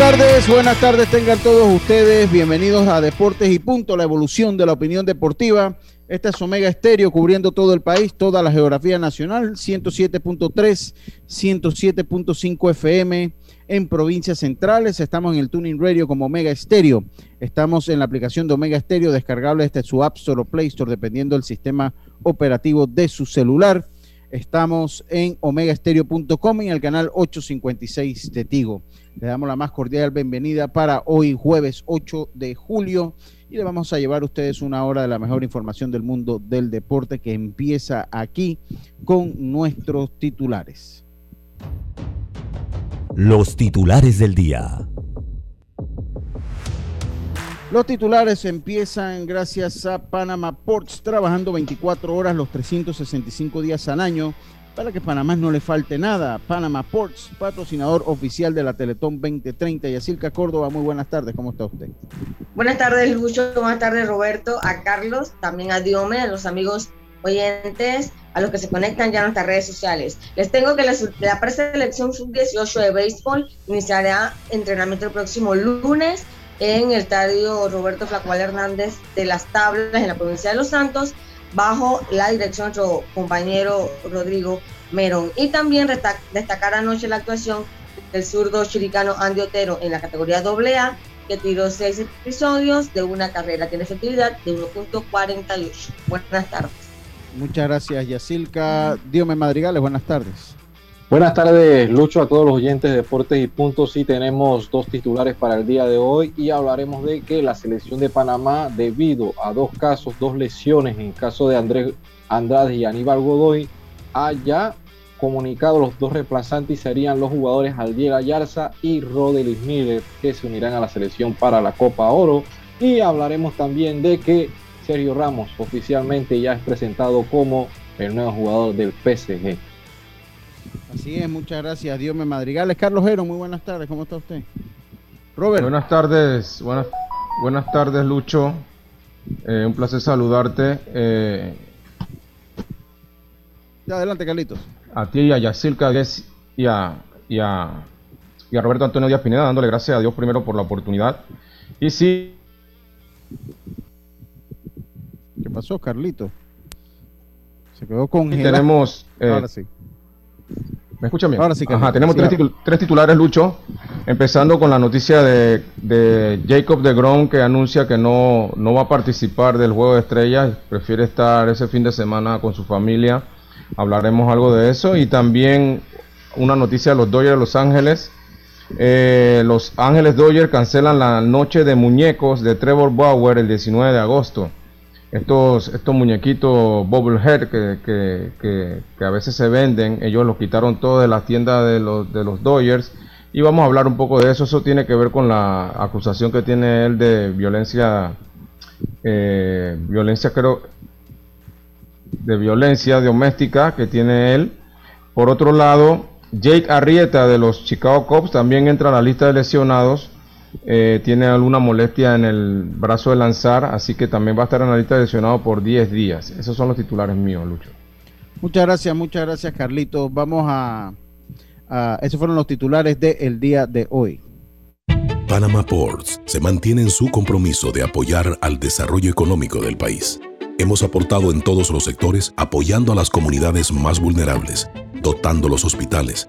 Tardes, buenas tardes tengan todos ustedes. Bienvenidos a Deportes y Punto, la evolución de la opinión deportiva. Esta es Omega Estéreo cubriendo todo el país, toda la geografía nacional, 107.3, 107.5 FM en provincias centrales. Estamos en el Tuning Radio como Omega Estéreo. Estamos en la aplicación de Omega Estéreo descargable desde su App Store o Play Store, dependiendo del sistema operativo de su celular. Estamos en omegaestereo.com y en el canal 856 de Tigo. Le damos la más cordial bienvenida para hoy, jueves 8 de julio, y le vamos a llevar a ustedes una hora de la mejor información del mundo del deporte que empieza aquí con nuestros titulares. Los titulares del día. Los titulares empiezan gracias a Panama Ports, trabajando 24 horas los 365 días al año para que Panamá no le falte nada. Panama Ports, patrocinador oficial de la Teletón 2030. Yacilca Córdoba, muy buenas tardes, ¿cómo está usted? Buenas tardes, Lucho, buenas tardes, Roberto, a Carlos, también a Diome, a los amigos oyentes, a los que se conectan ya en nuestras redes sociales. Les tengo que la, la preselección sub-18 de béisbol iniciará entrenamiento el próximo lunes en el estadio Roberto Flacual Hernández de las Tablas en la provincia de Los Santos bajo la dirección de nuestro compañero Rodrigo Merón. Y también destacar anoche la actuación del zurdo chiricano Andy Otero en la categoría AA, que tiró seis episodios de una carrera, tiene efectividad de 1.48. Buenas tardes. Muchas gracias, Yacilca. Diome Madrigales, buenas tardes. Buenas tardes, Lucho, a todos los oyentes de Deportes y Puntos. Sí, tenemos dos titulares para el día de hoy y hablaremos de que la selección de Panamá, debido a dos casos, dos lesiones en caso de Andrés Andrade y Aníbal Godoy, haya comunicado los dos reemplazantes y serían los jugadores Aldier Ayarza y Rodelis Miller, que se unirán a la selección para la Copa Oro. Y hablaremos también de que Sergio Ramos oficialmente ya es presentado como el nuevo jugador del PSG. Así es, muchas gracias. Dios me madrigales. Carlos Jero, muy buenas tardes. ¿Cómo está usted? Robert. Buenas tardes, buenas, buenas tardes, Lucho. Eh, un placer saludarte. Eh, adelante, Carlitos. A ti y a Yacilca y a, y, a, y a Roberto Antonio Díaz Pineda, dándole gracias a Dios primero por la oportunidad. Y sí. ¿Qué pasó, Carlito? Se quedó congelado. Y tenemos. Eh, Ahora sí. ¿Me escuchan bien? Ahora sí que Ajá, tenemos Sí, tres titulares, Lucho. Empezando con la noticia de, de Jacob de Grom que anuncia que no, no va a participar del Juego de Estrellas. Prefiere estar ese fin de semana con su familia. Hablaremos algo de eso. Y también una noticia de los Dodgers de Los Ángeles. Eh, los Ángeles Dodgers cancelan la noche de muñecos de Trevor Bauer el 19 de agosto estos, estos muñequitos Bobblehead que, que, que, que a veces se venden, ellos los quitaron todos de las tiendas de los, de los Dodgers y vamos a hablar un poco de eso. Eso tiene que ver con la acusación que tiene él de violencia, eh, violencia creo, de violencia doméstica que tiene él. Por otro lado, Jake Arrieta de los Chicago Cubs también entra a la lista de lesionados. Eh, tiene alguna molestia en el brazo de lanzar, así que también va a estar en la lista de lesionados por 10 días. Esos son los titulares míos, Lucho. Muchas gracias, muchas gracias, Carlitos. Vamos a, a- esos fueron los titulares del día de hoy. Panama Ports se mantiene en su compromiso de apoyar al desarrollo económico del país. Hemos aportado en todos los sectores apoyando a las comunidades más vulnerables, dotando los hospitales,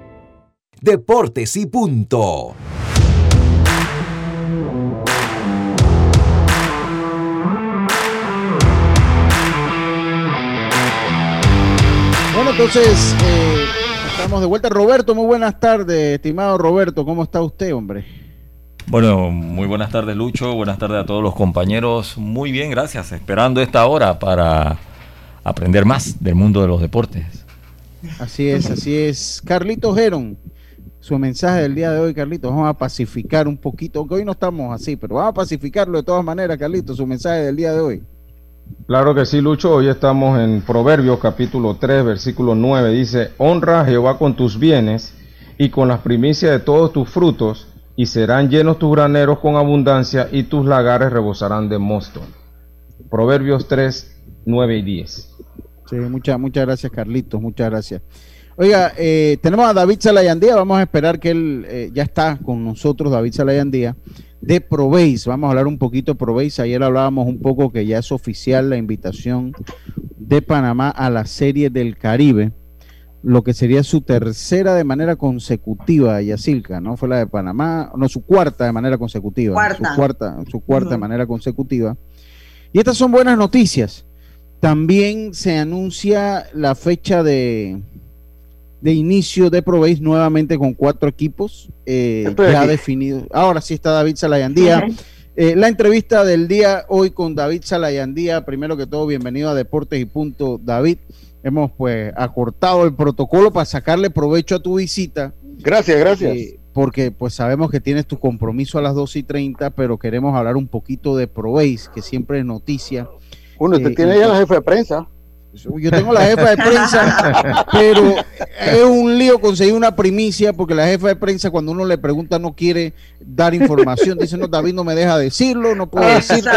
Deportes y punto. Bueno, entonces eh, estamos de vuelta. Roberto, muy buenas tardes, estimado Roberto. ¿Cómo está usted, hombre? Bueno, muy buenas tardes, Lucho. Buenas tardes a todos los compañeros. Muy bien, gracias. Esperando esta hora para aprender más del mundo de los deportes. Así es, así es. Carlito Geron, su mensaje del día de hoy, Carlito. Vamos a pacificar un poquito, aunque hoy no estamos así, pero vamos a pacificarlo de todas maneras, Carlito, su mensaje del día de hoy. Claro que sí, Lucho. Hoy estamos en Proverbios capítulo 3, versículo 9. Dice, honra a Jehová con tus bienes y con las primicias de todos tus frutos, y serán llenos tus graneros con abundancia, y tus lagares rebosarán de mosto. Proverbios 3, 9 y 10. Sí, muchas, muchas gracias, Carlitos. Muchas gracias. Oiga, eh, tenemos a David Salayandía. Vamos a esperar que él eh, ya está con nosotros, David Salayandía de Proveis. Vamos a hablar un poquito de Proveis. Ayer hablábamos un poco que ya es oficial la invitación de Panamá a la Serie del Caribe, lo que sería su tercera de manera consecutiva, Yacilca, ¿no? Fue la de Panamá, no, su cuarta de manera consecutiva. Su cuarta, su cuarta de manera consecutiva. Y estas son buenas noticias. También se anuncia la fecha de, de inicio de Proveis nuevamente con cuatro equipos eh, ya definidos. Ahora sí está David Salayandía. Eh, la entrevista del día hoy con David Salayandía. Primero que todo, bienvenido a Deportes y Punto, David. Hemos pues acortado el protocolo para sacarle provecho a tu visita. Gracias, gracias. Eh, porque pues sabemos que tienes tu compromiso a las 2 y 30, pero queremos hablar un poquito de Proveis, que siempre es noticia. Uno, usted tiene ya la jefe de prensa. Yo tengo la jefa de prensa, pero es un lío conseguir una primicia porque la jefa de prensa cuando uno le pregunta no quiere dar información. Dice, no, David no me deja decirlo, no puedo decirlo.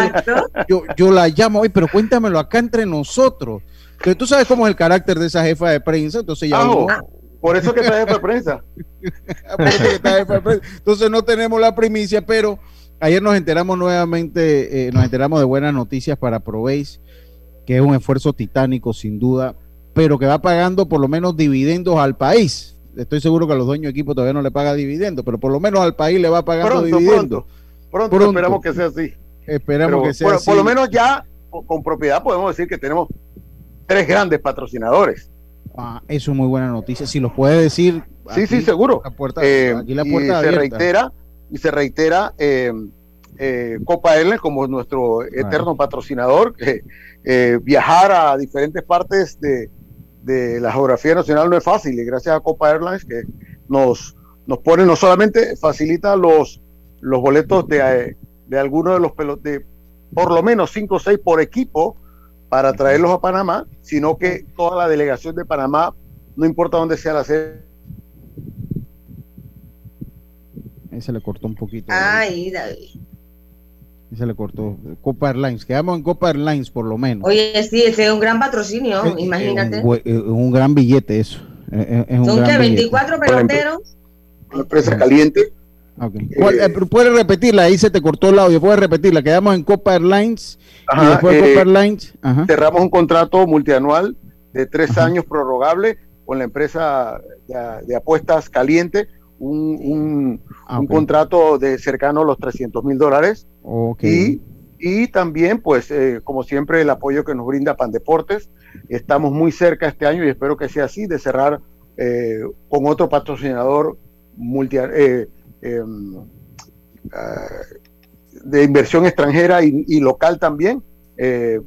Yo, yo la llamo, hoy, pero cuéntamelo acá entre nosotros. Que tú sabes cómo es el carácter de esa jefa de prensa, entonces ya... Ah, por eso que está jefa de prensa. Entonces no tenemos la primicia, pero ayer nos enteramos nuevamente, eh, nos enteramos de buenas noticias para Proveis que es un esfuerzo titánico sin duda, pero que va pagando por lo menos dividendos al país. Estoy seguro que a los dueños de equipo todavía no le paga dividendos, pero por lo menos al país le va pagando dividendos. Pronto, pronto, esperamos que sea así. Esperamos que sea por, así. Por lo menos ya con propiedad podemos decir que tenemos tres grandes patrocinadores. Ah, eso es muy buena noticia. Si los puede decir. Sí, sí, seguro. La puerta, eh, aquí la puerta y se reitera y se reitera eh, eh, Copa Airlines como nuestro eterno patrocinador. Eh, viajar a diferentes partes de, la geografía nacional no es fácil y gracias a Copa Airlines que nos, nos pone, no solamente facilita los, los boletos de, de algunos de los pelotes, por lo menos 5 o 6 por equipo para traerlos a Panamá, sino que toda la delegación de Panamá, no importa dónde sea la sede, Ahí se le cortó un poquito. Ay, David se le cortó. Copa Airlines, quedamos en Copa Airlines por lo menos. Oye, sí, ese es un gran patrocinio, eh, imagínate. Es un, gran billete eso. Son que 24 peloteros. Una empresa caliente. Okay. Eh, puedes repetirla, ahí se te cortó el audio, puedes repetirla. Quedamos en Copa Airlines y después Copa Airlines. Cerramos un contrato multianual de tres años prorrogable con la empresa de, apuestas caliente, un, un, ah, un contrato de cercano a los 300 mil dólares y, y, también, pues, eh, como siempre, el apoyo que nos brinda Pan Deportes. Estamos muy cerca este año y espero que sea así, de cerrar eh, con otro patrocinador multi, eh, em, ah, de inversión extranjera y, local también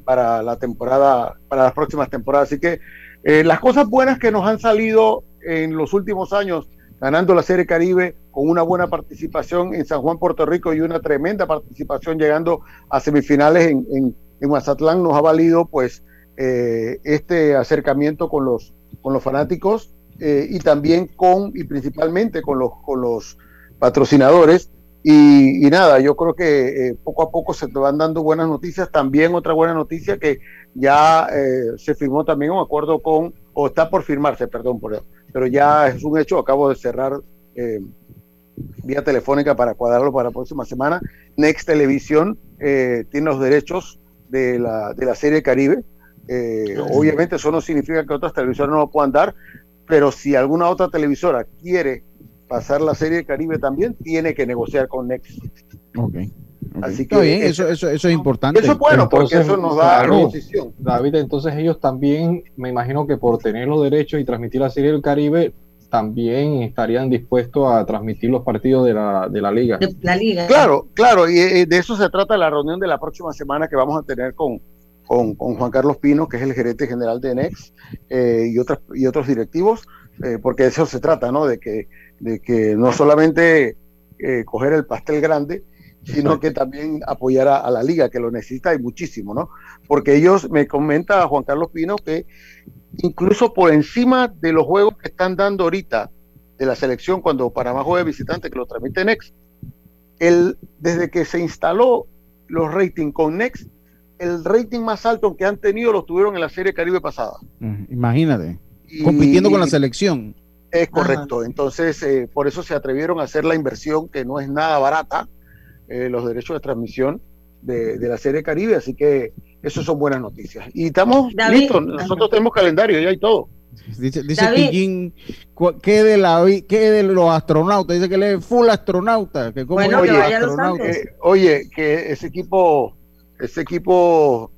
para la temporada, para las próximas temporadas. Así que las cosas buenas que nos han salido en los últimos años ganando la Serie Caribe con una buena participación en San Juan, Puerto Rico y una tremenda participación llegando a semifinales en, en, en Mazatlán, nos ha valido pues eh, este acercamiento con los, con los fanáticos eh, y también con, y principalmente con los, con los patrocinadores. Y, nada, yo creo que eh, poco a poco se te van dando buenas noticias. También otra buena noticia que ya se firmó también un acuerdo con, o está por firmarse, perdón por eso, pero ya es un hecho, acabo de cerrar vía telefónica para cuadrarlo para la próxima semana. Next Televisión tiene los derechos de la, de la serie Caribe eh, obviamente eso no significa que otras televisoras no lo puedan dar, pero si alguna otra televisora quiere pasar la serie Caribe también, tiene que negociar con Next. Okay. Así que bien, eso, eso, eso, es importante. Eso es bueno, porque eso nos da posición. David, entonces ellos también, me imagino que por tener los derechos y transmitir la serie del Caribe, también estarían dispuestos a transmitir los partidos de la, de la liga. la liga. Claro, claro, y, y de eso se trata la reunión de la próxima semana que vamos a tener con, con, Juan Carlos Pino, que es el gerente general de Nex, eh, y, otros, y otros directivos, eh, porque de eso se trata, ¿no? De que, de que no solamente eh, coger el pastel grande, sino que también apoyar a, la liga, que lo necesita y muchísimo, ¿no? Porque ellos, me comenta Juan Carlos Pino, que incluso por encima de los juegos que están dando ahorita de la selección cuando Panamá juega visitante, que lo transmite Next, el, desde que se instaló los ratings con Next, el rating más alto que han tenido lo tuvieron en la Serie Caribe pasada. Imagínate, compitiendo con la selección. Es correcto, entonces eh, por eso se atrevieron a hacer la inversión que no es nada barata, eh, los derechos de transmisión de, la Serie Caribe, así que eso son buenas noticias. Y estamos listos, nosotros tenemos calendario ya y todo. Dice, dice ¿qué de, la, ¿qué de los astronautas? Dice que él es full astronauta. Que como eh, oye, que ese equipo ese equipo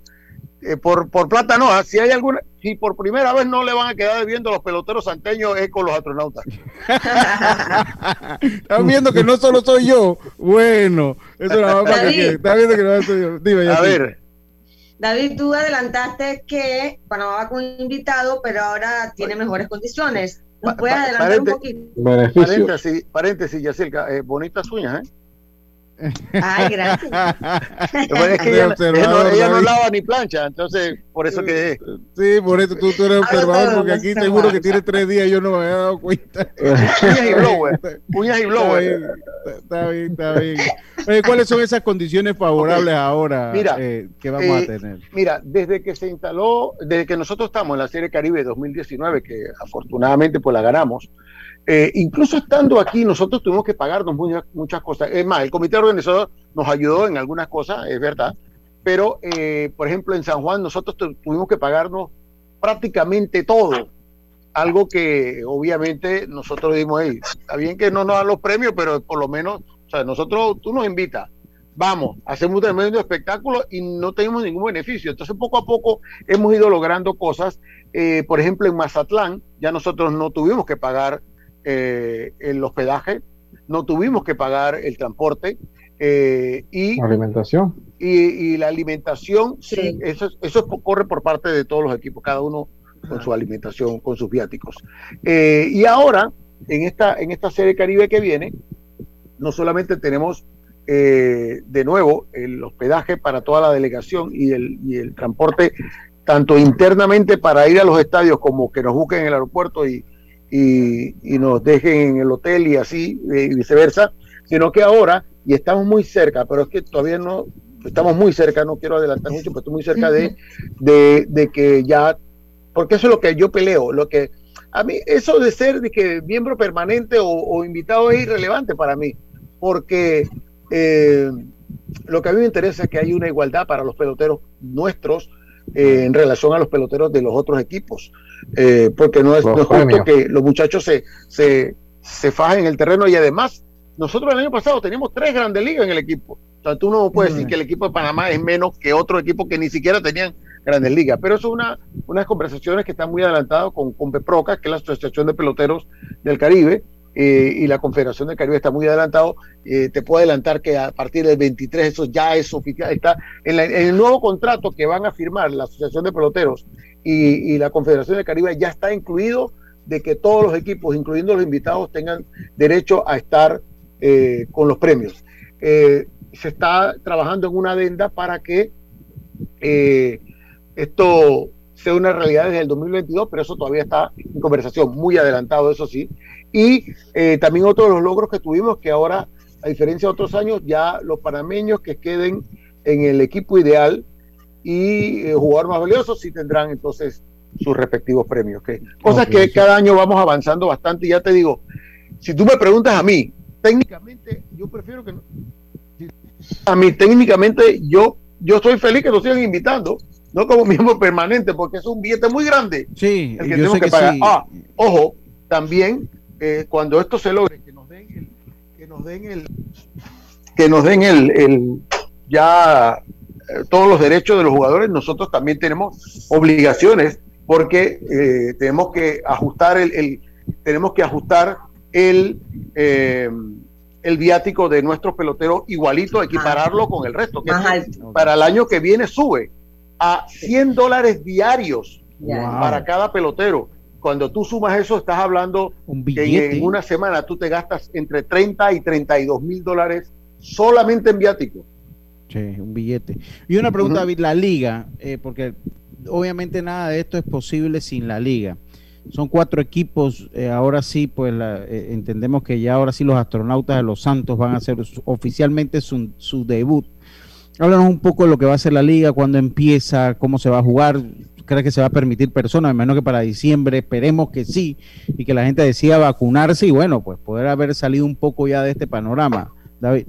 eh, por, por plata no, ah, si hay alguna, si por primera vez no le van a quedar viendo los peloteros santeños es con los astronautas. Están viendo que no solo soy yo. Bueno, eso es la que Están viendo que no soy yo. Dime, a ver. David, tú adelantaste que Panamá va con invitado, pero ahora tiene mejores condiciones. ¿Nos puedes adelantar un poquito? Paréntesis, paréntesis Yacirca, eh, bonitas uñas, ¿eh? Ay, gracias. es que ella, no, lava ni plancha, entonces por eso que... Sí, por eso tú, tú eres observador, porque aquí seguro que tiene tres días y yo no me había dado cuenta. Puñas y blower. Puñas y blower. Está bien, está bien. ¿Cuáles son esas condiciones favorables ahora mira, eh, que vamos a eh, tener? Mira, desde que se instaló, desde que nosotros estamos en la Serie Caribe 2019, que afortunadamente pues la ganamos, eh, incluso estando aquí, nosotros tuvimos que pagarnos muchas, muchas cosas. Es más, el comité organizador nos ayudó en algunas cosas, es verdad, pero, eh, por ejemplo, en San Juan nosotros tuvimos que pagarnos prácticamente todo. Algo que obviamente nosotros dimos, ahí está bien que no nos dan los premios, pero por lo menos, o sea, nosotros, tú nos invitas, vamos, hacemos un tremendo espectáculo y no tenemos ningún beneficio. Entonces, poco a poco hemos ido logrando cosas. Eh, por ejemplo, en Mazatlán, ya nosotros no tuvimos que pagar eh, el hospedaje, no tuvimos que pagar el transporte eh, y la alimentación. Y, la alimentación, sí. eso, eso corre por parte de todos los equipos, cada uno con su alimentación, con sus viáticos. Eh, y ahora, en esta, en esta serie Caribe que viene, no solamente tenemos de nuevo el hospedaje para toda la delegación y el, y el transporte tanto internamente para ir a los estadios como que nos busquen en el aeropuerto y, y, nos dejen en el hotel y así, y viceversa, sino que ahora, y estamos muy cerca, pero es que todavía no, estamos muy cerca, no quiero adelantar mucho, pero estoy muy cerca de, de, que ya, porque eso es lo que yo peleo, lo que a mí, eso de ser de que miembro permanente o, invitado es irrelevante para mí, porque eh, lo que a mí me interesa es que hay una igualdad para los peloteros nuestros eh, en relación a los peloteros de los otros equipos. Eh, porque no es, justo que los muchachos se, se, se fajen en el terreno y además nosotros el año pasado teníamos tres grandes ligas en el equipo. O sea, tú no puedes decir que el equipo de Panamá es menos que otro equipo que ni siquiera tenían grandes ligas. Pero eso es una, unas conversaciones que están muy adelantadas con, con PEPROCA, que es la Asociación de Peloteros del Caribe, eh, y la Confederación del Caribe está muy adelantado. Eh, te puedo adelantar que a partir del 23 eso ya es oficial. Está en, el nuevo contrato que van a firmar la Asociación de Peloteros y, la Confederación del Caribe ya está incluido de que todos los equipos, incluyendo los invitados, tengan derecho a estar eh, con los premios. Se está trabajando en una adenda para que esto sea una realidad desde el 2022, pero eso todavía está en conversación, muy adelantado, eso sí. Y también otro de los logros que tuvimos, que ahora, a diferencia de otros años, ya los panameños que queden en el equipo ideal y jugador más valioso sí tendrán entonces sus respectivos premios. ¿okay? Cosas que cada año vamos avanzando bastante. Y ya te digo, si tú me preguntas a mí, técnicamente yo prefiero que no. A mí técnicamente yo yo estoy feliz que nos sigan invitando, no como miembro permanente, porque es un billete muy grande. Sí, el que tenemos que, pagar. Ah, ojo, también eh, cuando esto se logre, que nos den el, que nos den el, que nos den el, el ya eh, todos los derechos de los jugadores, nosotros también tenemos obligaciones porque eh, tenemos que ajustar el, tenemos que ajustar el eh, el viático de nuestros peloteros igualito, equipararlo con el resto, que para el año que viene sube a 100 dólares diarios para cada pelotero. Cuando tú sumas eso, estás hablando que en una semana tú te gastas entre 30 y 32 mil dólares solamente en viático. Sí, un billete. Y una pregunta, David, la liga, eh, porque obviamente nada de esto es posible sin la liga. Son cuatro equipos, eh, ahora sí, pues eh, entendemos que ya ahora sí los astronautas de los Santos van a hacer oficialmente su, su, debut. Háblanos un poco de lo que va a hacer la liga, cuándo empieza, cómo se va a jugar. ¿Crees que se va a permitir personas? Menos que para diciembre, esperemos que sí, y que la gente decida vacunarse y bueno, pues poder haber salido un poco ya de este panorama. David.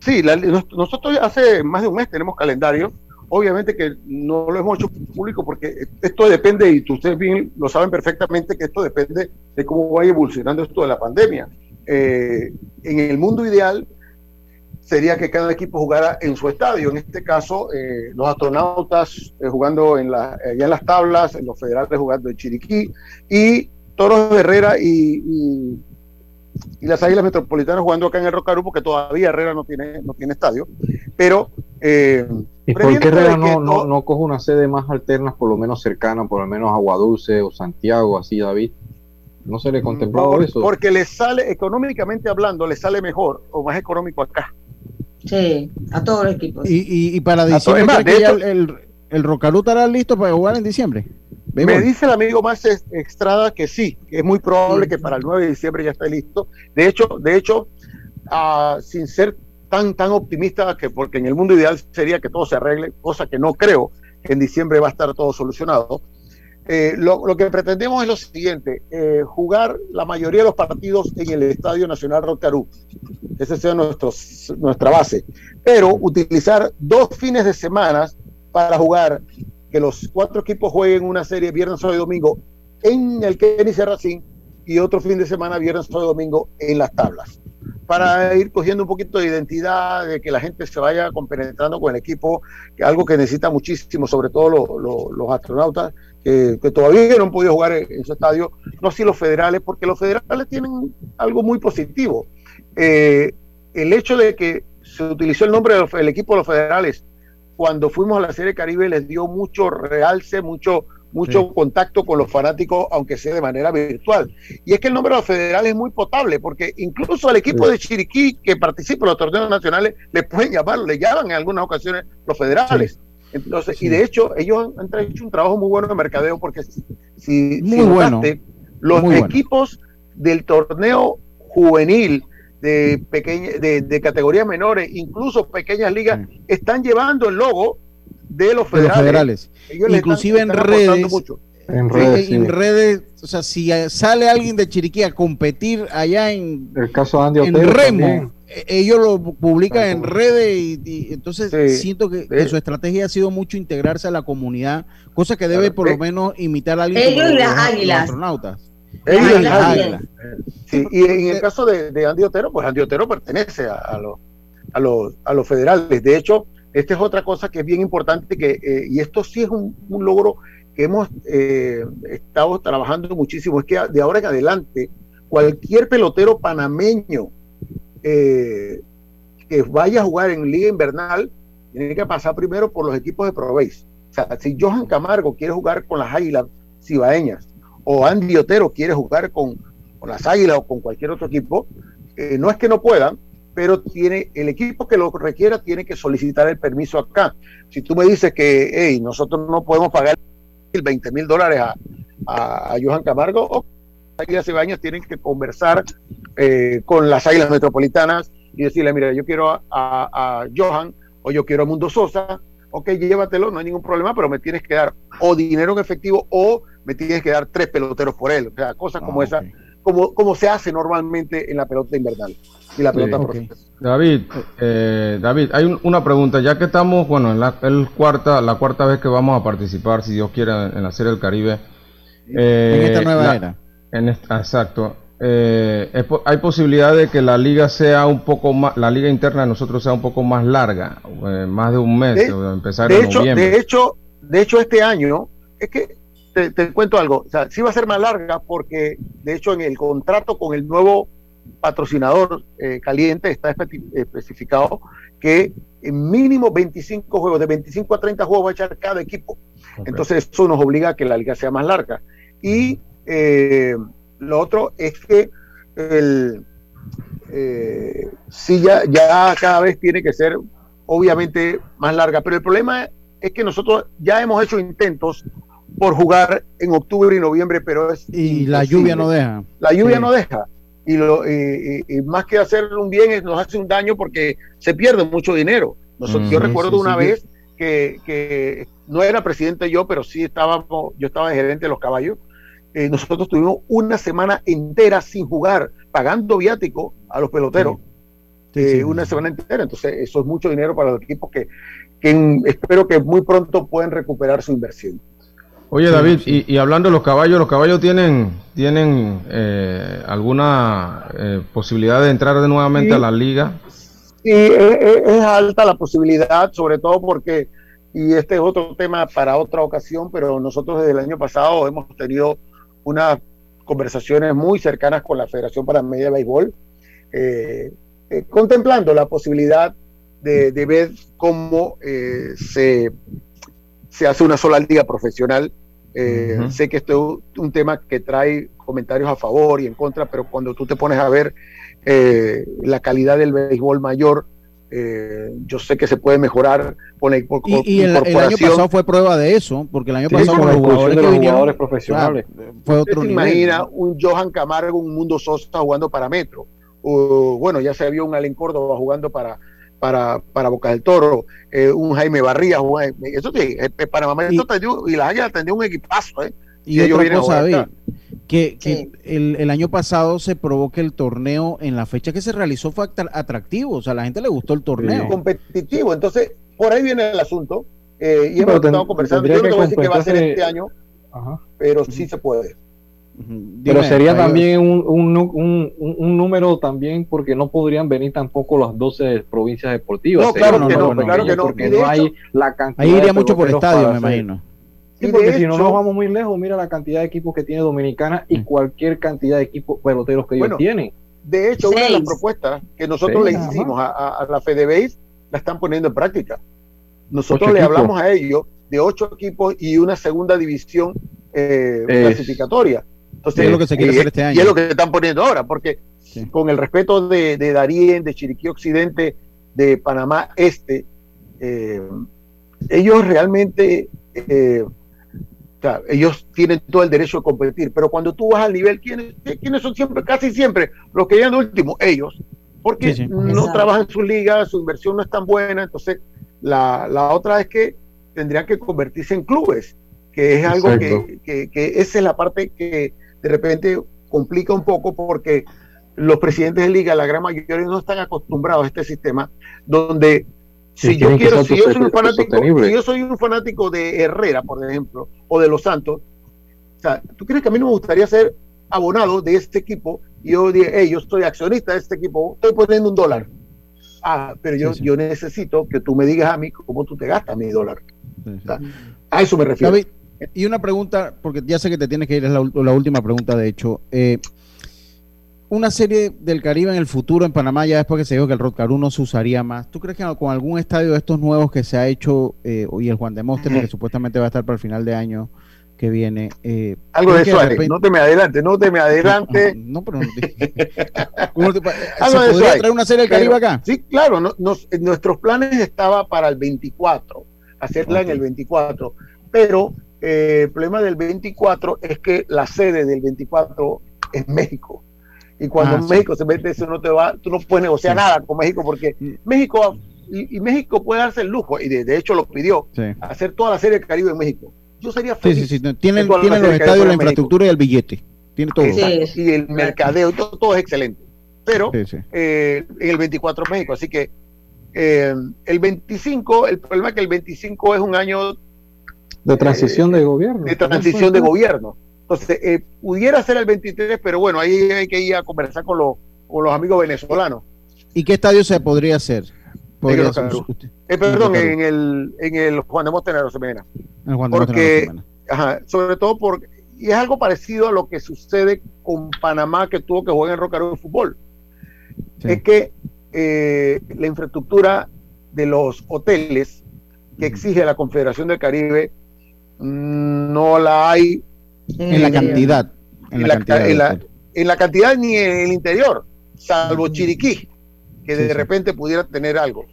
Sí, nosotros hace más de un mes tenemos calendario Obviamente que no lo hemos hecho público porque esto depende, y ustedes bien lo saben perfectamente, que esto depende de cómo vaya evolucionando esto de la pandemia. Eh, en el mundo ideal sería que cada equipo jugara en su estadio. En este caso, eh, los astronautas eh, jugando en la, allá en las tablas, en los federales jugando en Chiriquí, y Toros de Herrera y y las Águilas Metropolitanas jugando acá en el Rocaru porque todavía Herrera no tiene, no tiene estadio. Pero. Eh, ¿Y por qué Herrera no, no, no, coge una sede más alterna, por lo menos cercana, por lo menos Aguadulce o Santiago, así, David? ¿No se le contemplado eso? Porque le sale, económicamente hablando, le sale mejor o más económico acá. Sí, a todos los equipos. Y, y, para diciembre, el, el, el estará listo para jugar en diciembre. Me dice el amigo más Extrada que sí, que es muy probable que para el 9 de diciembre ya esté listo. De hecho, de hecho, ah, sin ser tan tan optimista que porque en el mundo ideal sería que todo se arregle, cosa que no creo que en diciembre va a estar todo solucionado. Eh, lo, que pretendemos es lo siguiente, eh, jugar la mayoría de los partidos en el Estadio Nacional Rotarú. Esa sea nuestra base. Pero utilizar dos fines de semana para jugar que los cuatro equipos jueguen una serie viernes, sábado y domingo en el Kenny Serracín y otro fin de semana viernes, sábado y domingo en las tablas. Para ir cogiendo un poquito de identidad, de que la gente se vaya compenetrando con el equipo, que algo que necesita muchísimo, sobre todo los astronautas, que, todavía no han podido jugar en, su estadio, no así los federales, porque los federales tienen algo muy positivo. Eh, el hecho de que se utilizó el nombre del equipo de los federales cuando fuimos a la Serie Caribe les dio mucho realce, mucho, mucho contacto con los fanáticos, aunque sea de manera virtual. Y es que el nombre de los federales es muy potable, porque incluso al equipo de Chiriquí que participa en los torneos nacionales le pueden llamar, le llaman en algunas ocasiones los federales. Entonces, y de hecho, ellos han hecho un trabajo muy bueno de mercadeo, porque si, muy bueno. los equipos del torneo juvenil de, pequeña, de, categorías menores, incluso pequeñas ligas, están llevando el logo de los federales. Inclusive en, redes, en redes. o sea, si sale alguien de Chiriquí a competir allá en, el caso de en Remo, ellos lo publican en redes y, entonces siento que, su estrategia ha sido mucho integrarse a la comunidad, cosa que debe por lo menos imitar a alguien ellos y las águilas. astronautas. Y en el caso de, Andy Otero, pues Andy Otero pertenece a, los, a, los, a los federales. De hecho, esta es otra cosa que es bien importante, que, eh, y esto sí es un, logro que hemos eh, estado trabajando muchísimo, es que de ahora en adelante, cualquier pelotero panameño eh, que vaya a jugar en liga invernal, tiene que pasar primero por los equipos de ProBase. O sea, si Johan Camargo quiere jugar con las Águilas Cibaeñas o Andy Otero quiere jugar con, las Águilas o con cualquier otro equipo, eh, no es que no puedan, pero tiene el equipo que lo requiera tiene que solicitar el permiso acá. Si tú me dices que hey, nosotros no podemos pagar 20 mil dólares a, a, Johan Camargo, o las Águilas Cibañas tienen que conversar eh, con las Águilas Metropolitanas y decirle, mira, yo quiero a, a, Johan o yo quiero a Mundo Sosa, ok, llévatelo, no hay ningún problema, pero me tienes que dar o dinero en efectivo o me tienes que dar tres peloteros por él, o sea, cosas como ah, esa, como, como se hace normalmente en la pelota invernal y la pelota David, eh, David, hay una pregunta, ya que estamos, bueno, en la el cuarta, la cuarta vez que vamos a participar, si Dios quiere, en la Serie del Caribe. Eh, en esta nueva era. En exacto. Eh, hay posibilidad de que la liga sea un poco más, la liga interna de nosotros sea un poco más larga, más de un mes, de, empezar en hecho, noviembre. De hecho, de hecho, este año, es que te, cuento algo, o sea, sí va a ser más larga porque, de hecho, en el contrato con el nuevo patrocinador eh, caliente está especificado que en mínimo 25 juegos, de 25 a 30 juegos va a echar cada equipo. Entonces eso nos obliga a que la liga sea más larga. Y eh, lo otro es que el, eh, sí ya, ya cada vez tiene que ser obviamente más larga, pero el problema es que nosotros ya hemos hecho intentos por jugar en octubre y noviembre, pero es... Y la lluvia no deja. La lluvia no deja y, lo, más que hacer un bien nos hace un daño porque se pierde mucho dinero. Nosotros, yo recuerdo una vez que, que, no era presidente yo, pero sí estábamos, yo estaba de gerente de los caballos. Eh, nosotros tuvimos una semana entera sin jugar, pagando viático a los peloteros. Eh, una semana entera. Entonces, eso es mucho dinero para los equipos que, que espero que muy pronto puedan recuperar su inversión. Oye David, Y, hablando de los caballos, ¿los caballos tienen, tienen eh, alguna eh, posibilidad de entrar de nuevamente a la liga? Sí, es, alta la posibilidad, sobre todo porque, y este es otro tema para otra ocasión, pero nosotros desde el año pasado hemos tenido unas conversaciones muy cercanas con la Federación Panameña de Béisbol, eh, contemplando la posibilidad de, de ver cómo se se hace una sola liga profesional. Eh, sé que esto es un tema que trae comentarios a favor y en contra, pero cuando tú te pones a ver eh, la calidad del béisbol mayor, eh, yo sé que se puede mejorar con la y, el, año pasado fue prueba de eso, porque el año pasado con los jugadores, profesionales fue otro nivel. Imagina un Johan Camargo, un Mundo Sosa jugando para Metro. O, bueno, ya se vio un Allen Córdoba jugando para, para, para Boca del Toro, eh, un Jaime Barría, eso sí, eh, Panamá y, y la Águilas tendría un equipazo, ¿eh? Y otra cosa, que, que el, el, año pasado se probó que el torneo en la fecha que se realizó fue atractivo, o sea, a la gente le gustó el torneo. Competitivo, entonces por ahí viene el asunto, eh, y hemos estado conversando, yo no te voy a decir que va a ser este año, pero sí se puede. Pero sería también un, un, un, número también porque no podrían venir tampoco las 12 provincias deportivas. No, claro que no, claro que no. Porque no hay la cantidad Ahí iría mucho por estadio, me imagino. Sí, porque si no nos vamos muy lejos, mira la cantidad de equipos que tiene Dominicana y mm. cualquier cantidad de equipos peloteros que ellos tienen. De hecho, una de las propuestas que nosotros le hicimos a, la FedeBase la están poniendo en práctica. Nosotros le hablamos a ellos de ocho equipos y una segunda división eh, clasificatoria. Entonces, es lo que se quiere hacer este año. Y es lo que están poniendo ahora, porque con el respeto de, de Darien, de Chiriquí Occidente, de Panamá Este, eh, ellos realmente, eh, ellos tienen todo el derecho de competir, pero cuando tú vas al nivel, ¿quiénes, ¿quiénes son siempre, casi siempre, los que llegan de último? Ellos, porque no trabajan en su liga, su inversión no es tan buena, entonces la, la otra es que tendrían que convertirse en clubes, que es algo que, que, que esa es la parte que de repente complica un poco porque los presidentes de liga, la gran mayoría, no están acostumbrados a este sistema donde si yo quiero, si yo soy un fanático, si yo soy un fanático de Herrera, por ejemplo, o de Los Santos, o sea, ¿tú crees que a mí no me gustaría ser abonado de este equipo? Y yo digo, hey, yo soy accionista de este equipo, estoy poniendo un dólar. Ah, pero yo, yo necesito que tú me digas a mí cómo tú te gastas mi dólar. a eso me refiero. Y una pregunta, porque ya sé que te tienes que ir, es la, última pregunta de hecho. Eh, una serie del Caribe en el futuro en Panamá, ya después que se dijo que el Rotcarú no se usaría más, ¿tú crees que con algún estadio de estos nuevos que se ha hecho, eh, y el Juan de Móstenes, que supuestamente va a estar para el final de año, que viene. Eh, Algo de Suárez, no te me adelante, no te me adelante. No, pero no ¿Se podría traer una serie del Caribe acá? Sí, claro, nuestros planes estaba para el 24, hacerla en el 24, pero eh, el problema del 24 es que la sede del 24 es México. Y cuando ah, México se mete eso, no te va, tú no puedes negociar nada con México porque. México y, México puede darse el lujo, y de, hecho lo pidió, hacer toda la serie del Caribe en México yo sería feliz. Sí, sí, sí. Tienen, los estadios, la infraestructura y el billete. Tiene todo. y el mercadeo, todo, todo es excelente. Pero eh, en el 24 México, así que eh, el 25, el problema es que el 25 es un año de transición de gobierno. De transición de gobierno. Entonces, eh, pudiera ser el 23, pero bueno, ahí hay que ir a conversar con, los, con los amigos venezolanos. ¿Y qué estadio se podría hacer? Eh, perdón, en el, en el Juan de Montenegro Semena. porque, sobre todo porque, y es algo parecido a lo que sucede con Panamá que tuvo que jugar en Rocarú de fútbol. Es que eh, la infraestructura de los hoteles que exige la Confederación del Caribe mm, no la hay en la cantidad. En, la, cantidad, en la cantidad ni en el interior, salvo Chiriquí que de repente pudiera tener algo.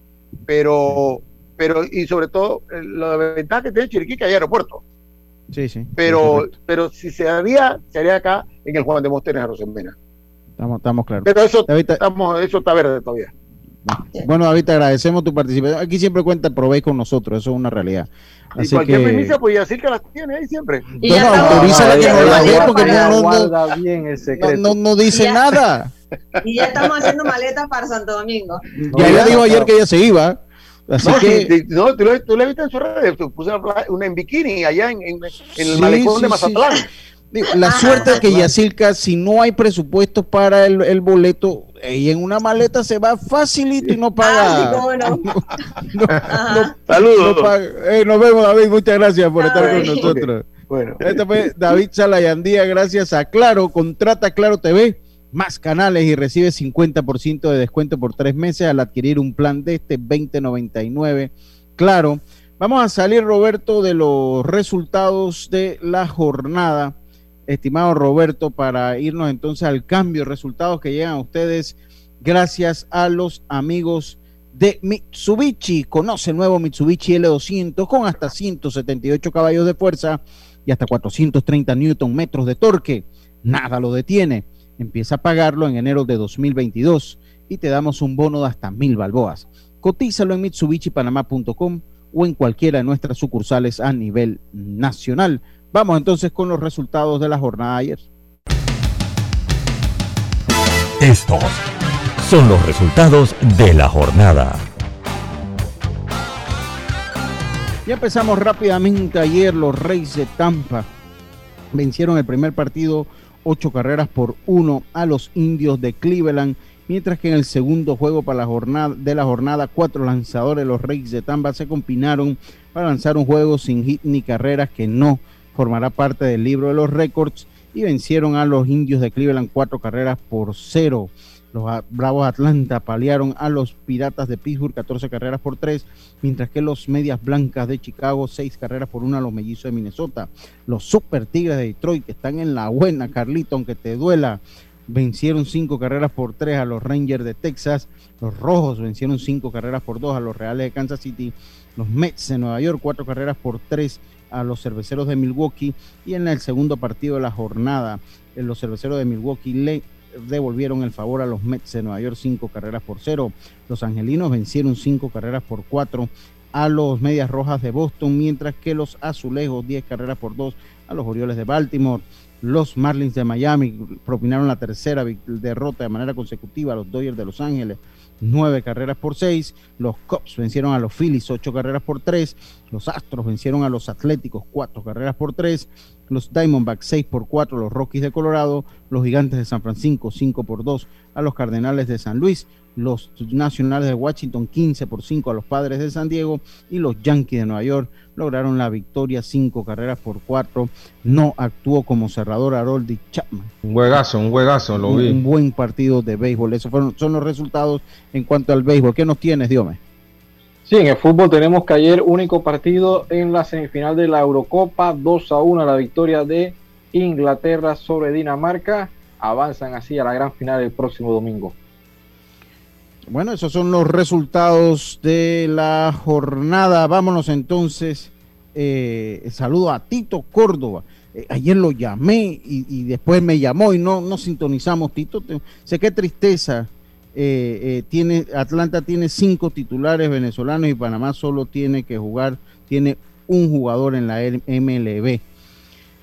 Pero, pero, y sobre todo, eh, la ventaja que tiene Chiriquí que hay aeropuerto. Sí, sí. Pero, pero si se haría, se haría acá en el Juan de Mostenes a Rosemena. Estamos, estamos claros. Pero eso, estamos, eso está verde todavía. Bueno, David, te agradecemos tu participación. Aquí siempre cuenta Provey con nosotros, eso es una realidad. Así y cualquier que... pues decir que las tiene ahí siempre. Y no, autoriza la que no la dé porque no, no, no, dice nada. Y ya estamos haciendo maletas para Santo Domingo. Ya ella dijo ayer que ella se iba. Así no, que... no, tú, lo, tú viste en su red, puse una, en bikini allá en, en, el malecón de Mazatlán. La suerte es que Yacirca, si no hay presupuesto para el, el boleto, y en una maleta se va facilito y no paga. Saludos. Eh, nos vemos, David. Muchas gracias por estar con nosotros. Bueno. Este fue David Salayandía, gracias a Claro. Contrata Claro TV más canales y recibe 50% de descuento por tres meses al adquirir un plan de este 2099. Claro, vamos a salir, Roberto, de los resultados de la jornada. Estimado Roberto, para irnos entonces al cambio resultados que llegan a ustedes gracias a los amigos de Mitsubishi. Conoce el nuevo Mitsubishi L200 con hasta 178 caballos de fuerza y hasta 430 newton metros de torque. Nada lo detiene Empieza a pagarlo en enero de 2022 y te damos un bono de hasta mil balboas. Cotízalo en mitsubishipanama.com o en cualquiera de nuestras sucursales a nivel nacional. Vamos entonces con los resultados de la jornada de ayer. Estos son los resultados de la jornada. Ya empezamos rápidamente ayer. Los Reyes de Tampa vencieron el primer partido ocho carreras por uno a los indios de Cleveland, mientras que en el segundo juego para la jornada, de la jornada, cuatro lanzadores, los Reyes de Tampa, se combinaron para lanzar un juego sin hit ni carreras que no formará parte del libro de los récords y vencieron a los indios de Cleveland cuatro carreras por cero. Los Bravos Atlanta paliaron a los Piratas de Pittsburgh 14 carreras por 3, mientras que los Medias Blancas de Chicago 6 carreras por 1 a los Mellizos de Minnesota. Los Super Tigres de Detroit que están en la buena, Carlito, aunque te duela, vencieron 5 carreras por 3 a los Rangers de Texas. Los Rojos vencieron 5 carreras por 2 a los Reales de Kansas City. Los Mets de Nueva York 4 carreras por 3 a los Cerveceros de Milwaukee. Y en el segundo partido de la jornada, los Cerveceros de Milwaukee le devolvieron el favor a los Mets de Nueva York cinco carreras por cero. Los Angelinos vencieron cinco carreras por cuatro a los Medias Rojas de Boston, mientras que los Azulejos 10 carreras por dos a los Orioles de Baltimore. Los Marlins de Miami propinaron la tercera derrota de manera consecutiva a los Dodgers de Los Ángeles nueve carreras por seis. Los Cubs vencieron a los Phillies ocho carreras por tres. Los Astros vencieron a los Atléticos cuatro carreras por tres. Los Diamondbacks seis por cuatro. Los Rockies de Colorado. Los Gigantes de San Francisco cinco por dos a los Cardenales de San Luis los Nacionales de Washington 15 por 5 a los Padres de San Diego y los Yankees de Nueva York lograron la victoria 5 carreras por 4. No actuó como cerrador Haroldi Chapman. Un juegazo, un juegazo, lo vi. Un buen partido de béisbol. Esos fueron, son los resultados en cuanto al béisbol. ¿Qué nos tienes, Diome? Sí, en el fútbol tenemos que ayer único partido en la semifinal de la Eurocopa, 2 a 1 la victoria de Inglaterra sobre Dinamarca. Avanzan así a la gran final el próximo domingo. Bueno, esos son los resultados de la jornada. Vámonos entonces. Eh, saludo a Tito Córdoba. Eh, ayer lo llamé y, después me llamó y no, no sintonizamos, Tito. sé qué tristeza. Eh, tiene Atlanta tiene cinco titulares venezolanos y Panamá solo tiene que jugar, tiene un jugador en la MLB.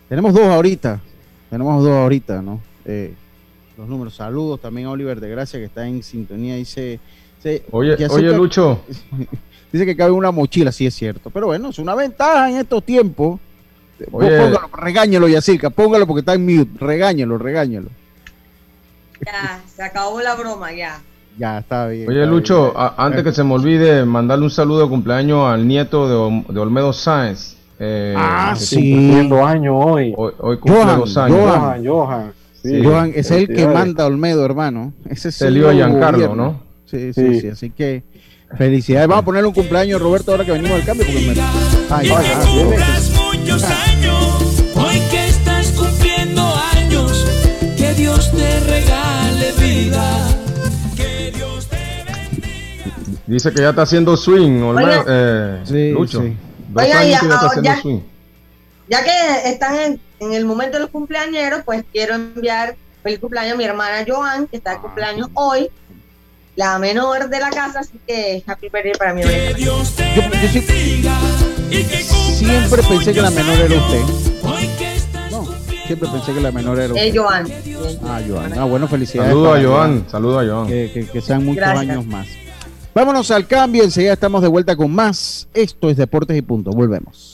Tenemos dos ahorita, tenemos dos ahorita, ¿no? Los números. Saludos también a Oliver de Gracia que está en sintonía. Dice, oye, oye Lucho. Dice que cabe una mochila, sí es cierto. Pero bueno, es una ventaja en estos tiempos. Póngalo, regáñelo, Yacirca, póngalo porque está en mute. Regáñelo, regáñelo. Ya, se acabó la broma, ya. Ya, está bien. Oye, Lucho, antes que se me olvide, mandarle un saludo de cumpleaños al nieto de, Olmedo Sáenz. Eh, ah, sí. Cumpliendo años hoy. Hoy, cumple dos años. Johan, Johan. Johan es el que manda Olmedo, hermano. Ese es el Giancarlo, ¿no? Sí, sí, sí, Así que felicidades. Vamos a ponerle un cumpleaños a Roberto ahora que venimos del cambio. Porque me... Ay, muchos años, hoy que estás cumpliendo años, que Dios te regale vida. Que Dios te bendiga. Dice que ya está haciendo swing, Olmedo, eh, sí, Lucho. Sí. Dos años ya, que ya está haciendo swing. Ya que están en en el momento de los cumpleaños, pues quiero enviar feliz cumpleaños a mi hermana Joan, que está de cumpleaños hoy, la menor de la casa, así que happy birthday para mi hermana. Yo, siempre pensé que la menor era usted. No, siempre pensé que la menor era usted. Eh, Joan. Ah, Joan. Ah, bueno, felicidades. Saludos a Joan, saludos a Joan. Que, que, sean muchos años más. Vámonos al cambio, enseguida estamos de vuelta con más. Esto es Deportes y Punto. Volvemos.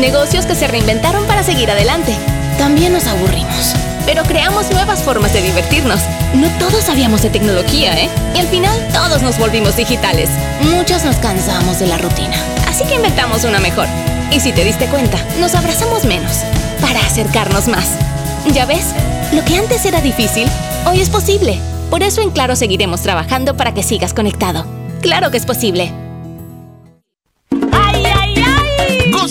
Negocios que se reinventaron para seguir adelante. También nos aburrimos. Pero creamos nuevas formas de divertirnos. No todos sabíamos de tecnología, ¿eh? Y al final todos nos volvimos digitales. Muchos nos cansamos de la rutina. Así que inventamos una mejor. Y si te diste cuenta, nos abrazamos menos. Para acercarnos más. ¿Ya ves? Lo que antes era difícil, hoy es posible. Por eso en Claro seguiremos trabajando para que sigas conectado. Claro que es posible.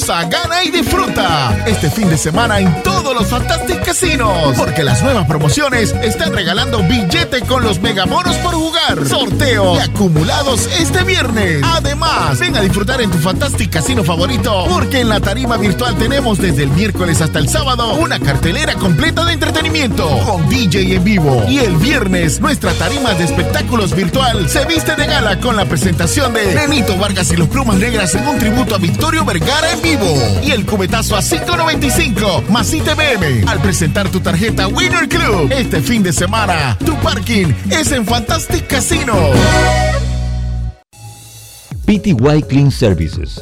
gana y disfruta este fin de semana en todos los Fantastic Casinos. Porque las nuevas promociones están regalando billete con los megamonos por jugar, sorteo y acumulados este viernes. Además, ven a disfrutar en tu Fantastic Casino favorito porque en la tarima virtual tenemos desde el miércoles hasta el sábado una cartelera completa de entretenimiento con DJ en vivo. Y el viernes, nuestra tarima de espectáculos virtual se viste de gala con la presentación de Benito Vargas y los Plumas Negras en un tributo a Victorio Vergara en vivo y cubetazo a 5.95 más ITBM al presentar tu tarjeta Winner Club. Este fin de semana, tu parking es en Fantastic Casino. PTY Clean Services,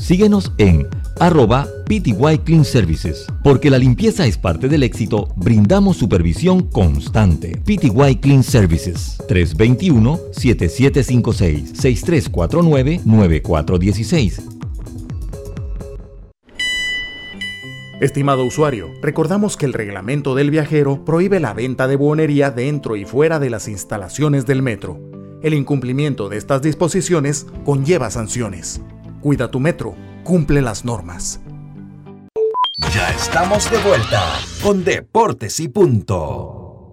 Síguenos en arroba PTY Clean Services. Porque la limpieza es parte del éxito, brindamos supervisión constante. PTY Clean Services 321-7756-6349-9416. Estimado usuario, recordamos que el reglamento del viajero prohíbe la venta de buonería dentro y fuera de las instalaciones del metro. El incumplimiento de estas disposiciones conlleva sanciones. Cuida tu metro, cumple las normas. Ya estamos de vuelta con Deportes y Punto.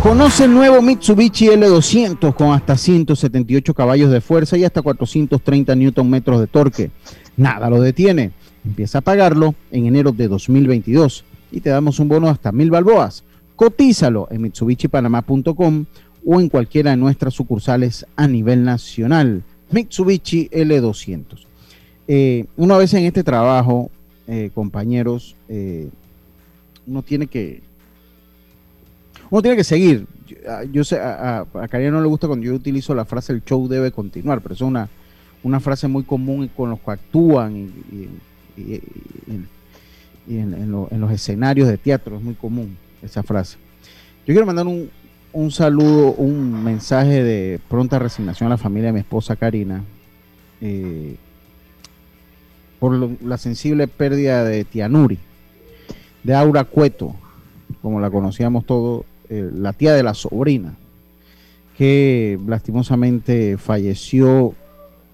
Conoce el nuevo Mitsubishi L200 con hasta 178 caballos de fuerza y hasta 430 Nm de torque. Nada lo detiene. Empieza a pagarlo en enero de 2022 y te damos un bono hasta mil balboas. Cotízalo en MitsubishiPanamá.com o en cualquiera de nuestras sucursales a nivel nacional. Mitsubishi L200. Eh, una vez en este trabajo, eh, compañeros, eh, uno tiene que uno tiene que seguir. Yo, sé, a, a, no le gusta cuando yo utilizo la frase el show debe continuar, pero es una, una frase muy común con los que actúan y, en, los escenarios de teatro, es muy común esa frase. Yo quiero mandar un, un saludo, un mensaje de pronta resignación a la familia de mi esposa Karina eh, por la sensible pérdida de Tianuri, de Aura Cueto, como la conocíamos todos, eh, la tía de la sobrina, que lastimosamente falleció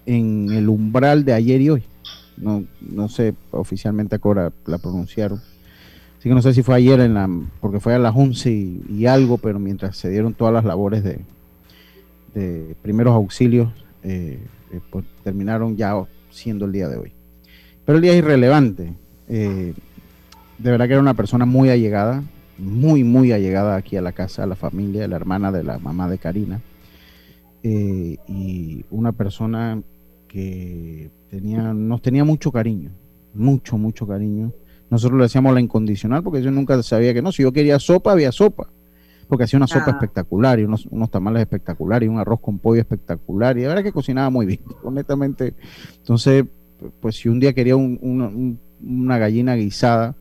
en el umbral de ayer y hoy. No, no sé oficialmente ahora la pronunciaron Así que no sé si fue ayer, en la, porque fue a las 11 y, algo, pero mientras se dieron todas las labores de, de primeros auxilios, eh, eh, pues terminaron ya siendo el día de hoy. Pero el día es irrelevante. Eh, de verdad que era una persona muy allegada, muy, muy allegada aquí a la casa, a la familia, la hermana de la mamá de Karina. y una persona que tenía, nos tenía mucho cariño, mucho, mucho cariño nosotros le decíamos la incondicional porque yo nunca sabía que no. Si yo quería sopa, había sopa. Porque hacía una sopa ah. espectacular y unos, tamales espectaculares y un arroz con pollo espectacular. Y verdad que cocinaba muy bien, honestamente. Entonces, pues si un día quería una gallina guisada,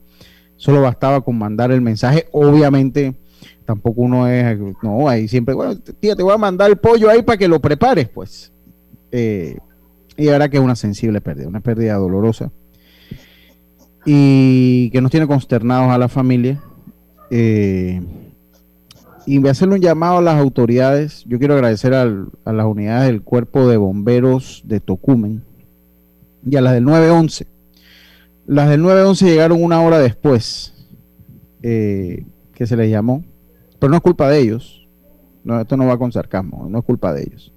solo bastaba con mandar el mensaje. Obviamente, tampoco uno es, no, ahí siempre, bueno, tía, te voy a mandar el pollo ahí para que lo prepares, pues. Eh, y verdad que es una sensible pérdida, una pérdida dolorosa y que nos tiene consternados a la familia. Eh, y voy a hacerle un llamado a las autoridades. Yo quiero agradecer a las unidades del Cuerpo de Bomberos de Tocumen y a las del 911. Las del 911 llegaron una hora después eh, que se les llamó, pero no es culpa de ellos. Esto no va con sarcasmo, no es culpa de ellos.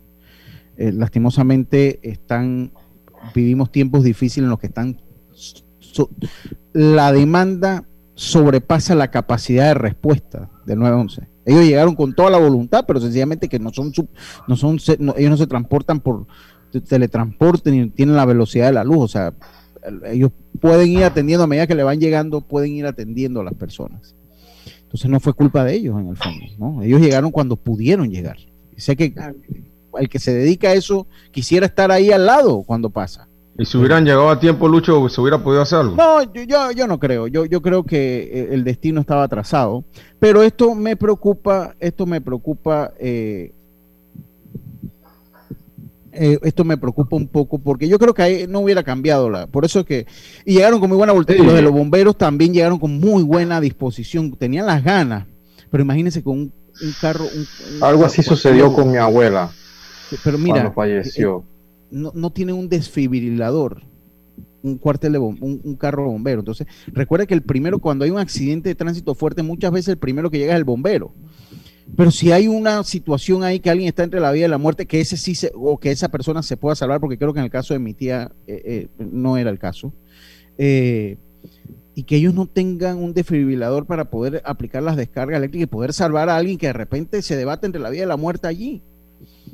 Eh, lastimosamente están, vivimos tiempos difíciles en los que están la demanda sobrepasa la capacidad de respuesta del 911. Ellos llegaron con toda la voluntad, pero sencillamente que no son, no son ellos no se transportan por teletransporte ni tienen la velocidad de la luz. O sea, ellos pueden ir atendiendo a medida que le van llegando, pueden ir atendiendo a las personas. Entonces no fue culpa de ellos en el fondo, ¿no? Ellos llegaron cuando pudieron llegar. Sé que el que se dedica a eso quisiera estar ahí al lado cuando pasa. ¿Y si hubieran llegado a tiempo, Lucho, se hubiera podido hacer algo? No, yo, yo no creo. Yo, yo creo que eh, el destino estaba atrasado. Pero esto me preocupa, esto me preocupa, eh, eh, esto me preocupa un poco porque yo creo que ahí no hubiera cambiado la. Por eso es que. Y llegaron con muy buena voluntad. Los de los bomberos también llegaron con muy buena disposición. Tenían las ganas. Pero imagínense con un, carro. algo así sucedió con mi abuela. Pero mira. Cuando falleció no, no tiene un desfibrilador, un cuartel de un, carro bombero. Entonces, recuerda que el primero, cuando hay un accidente de tránsito fuerte, muchas veces el primero que llega es el bombero. Pero si hay una situación ahí que alguien está entre la vida y la muerte, que ese sí se, o que esa persona se pueda salvar, porque creo que en el caso de mi tía eh, eh, no era el caso, eh, y que ellos no tengan un desfibrilador para poder aplicar las descargas eléctricas y poder salvar a alguien que de repente se debate entre la vida y la muerte allí.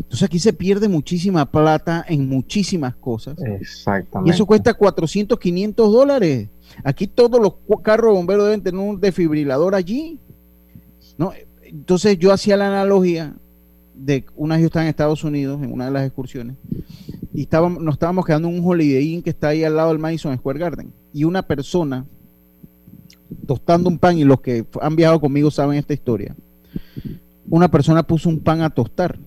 Entonces aquí se pierde muchísima plata en muchísimas cosas. Exactamente. Y eso cuesta 400, 500 dólares. Aquí todos los carros bomberos deben tener un desfibrilador allí. ¿no? Entonces yo hacía la analogía de una vez yo estaba en Estados Unidos en una de las excursiones y estábamos, nos estábamos quedando en un Holiday Inn que está ahí al lado del Madison Square Garden y una persona tostando un pan y los que han viajado conmigo saben esta historia una persona puso un pan a tostar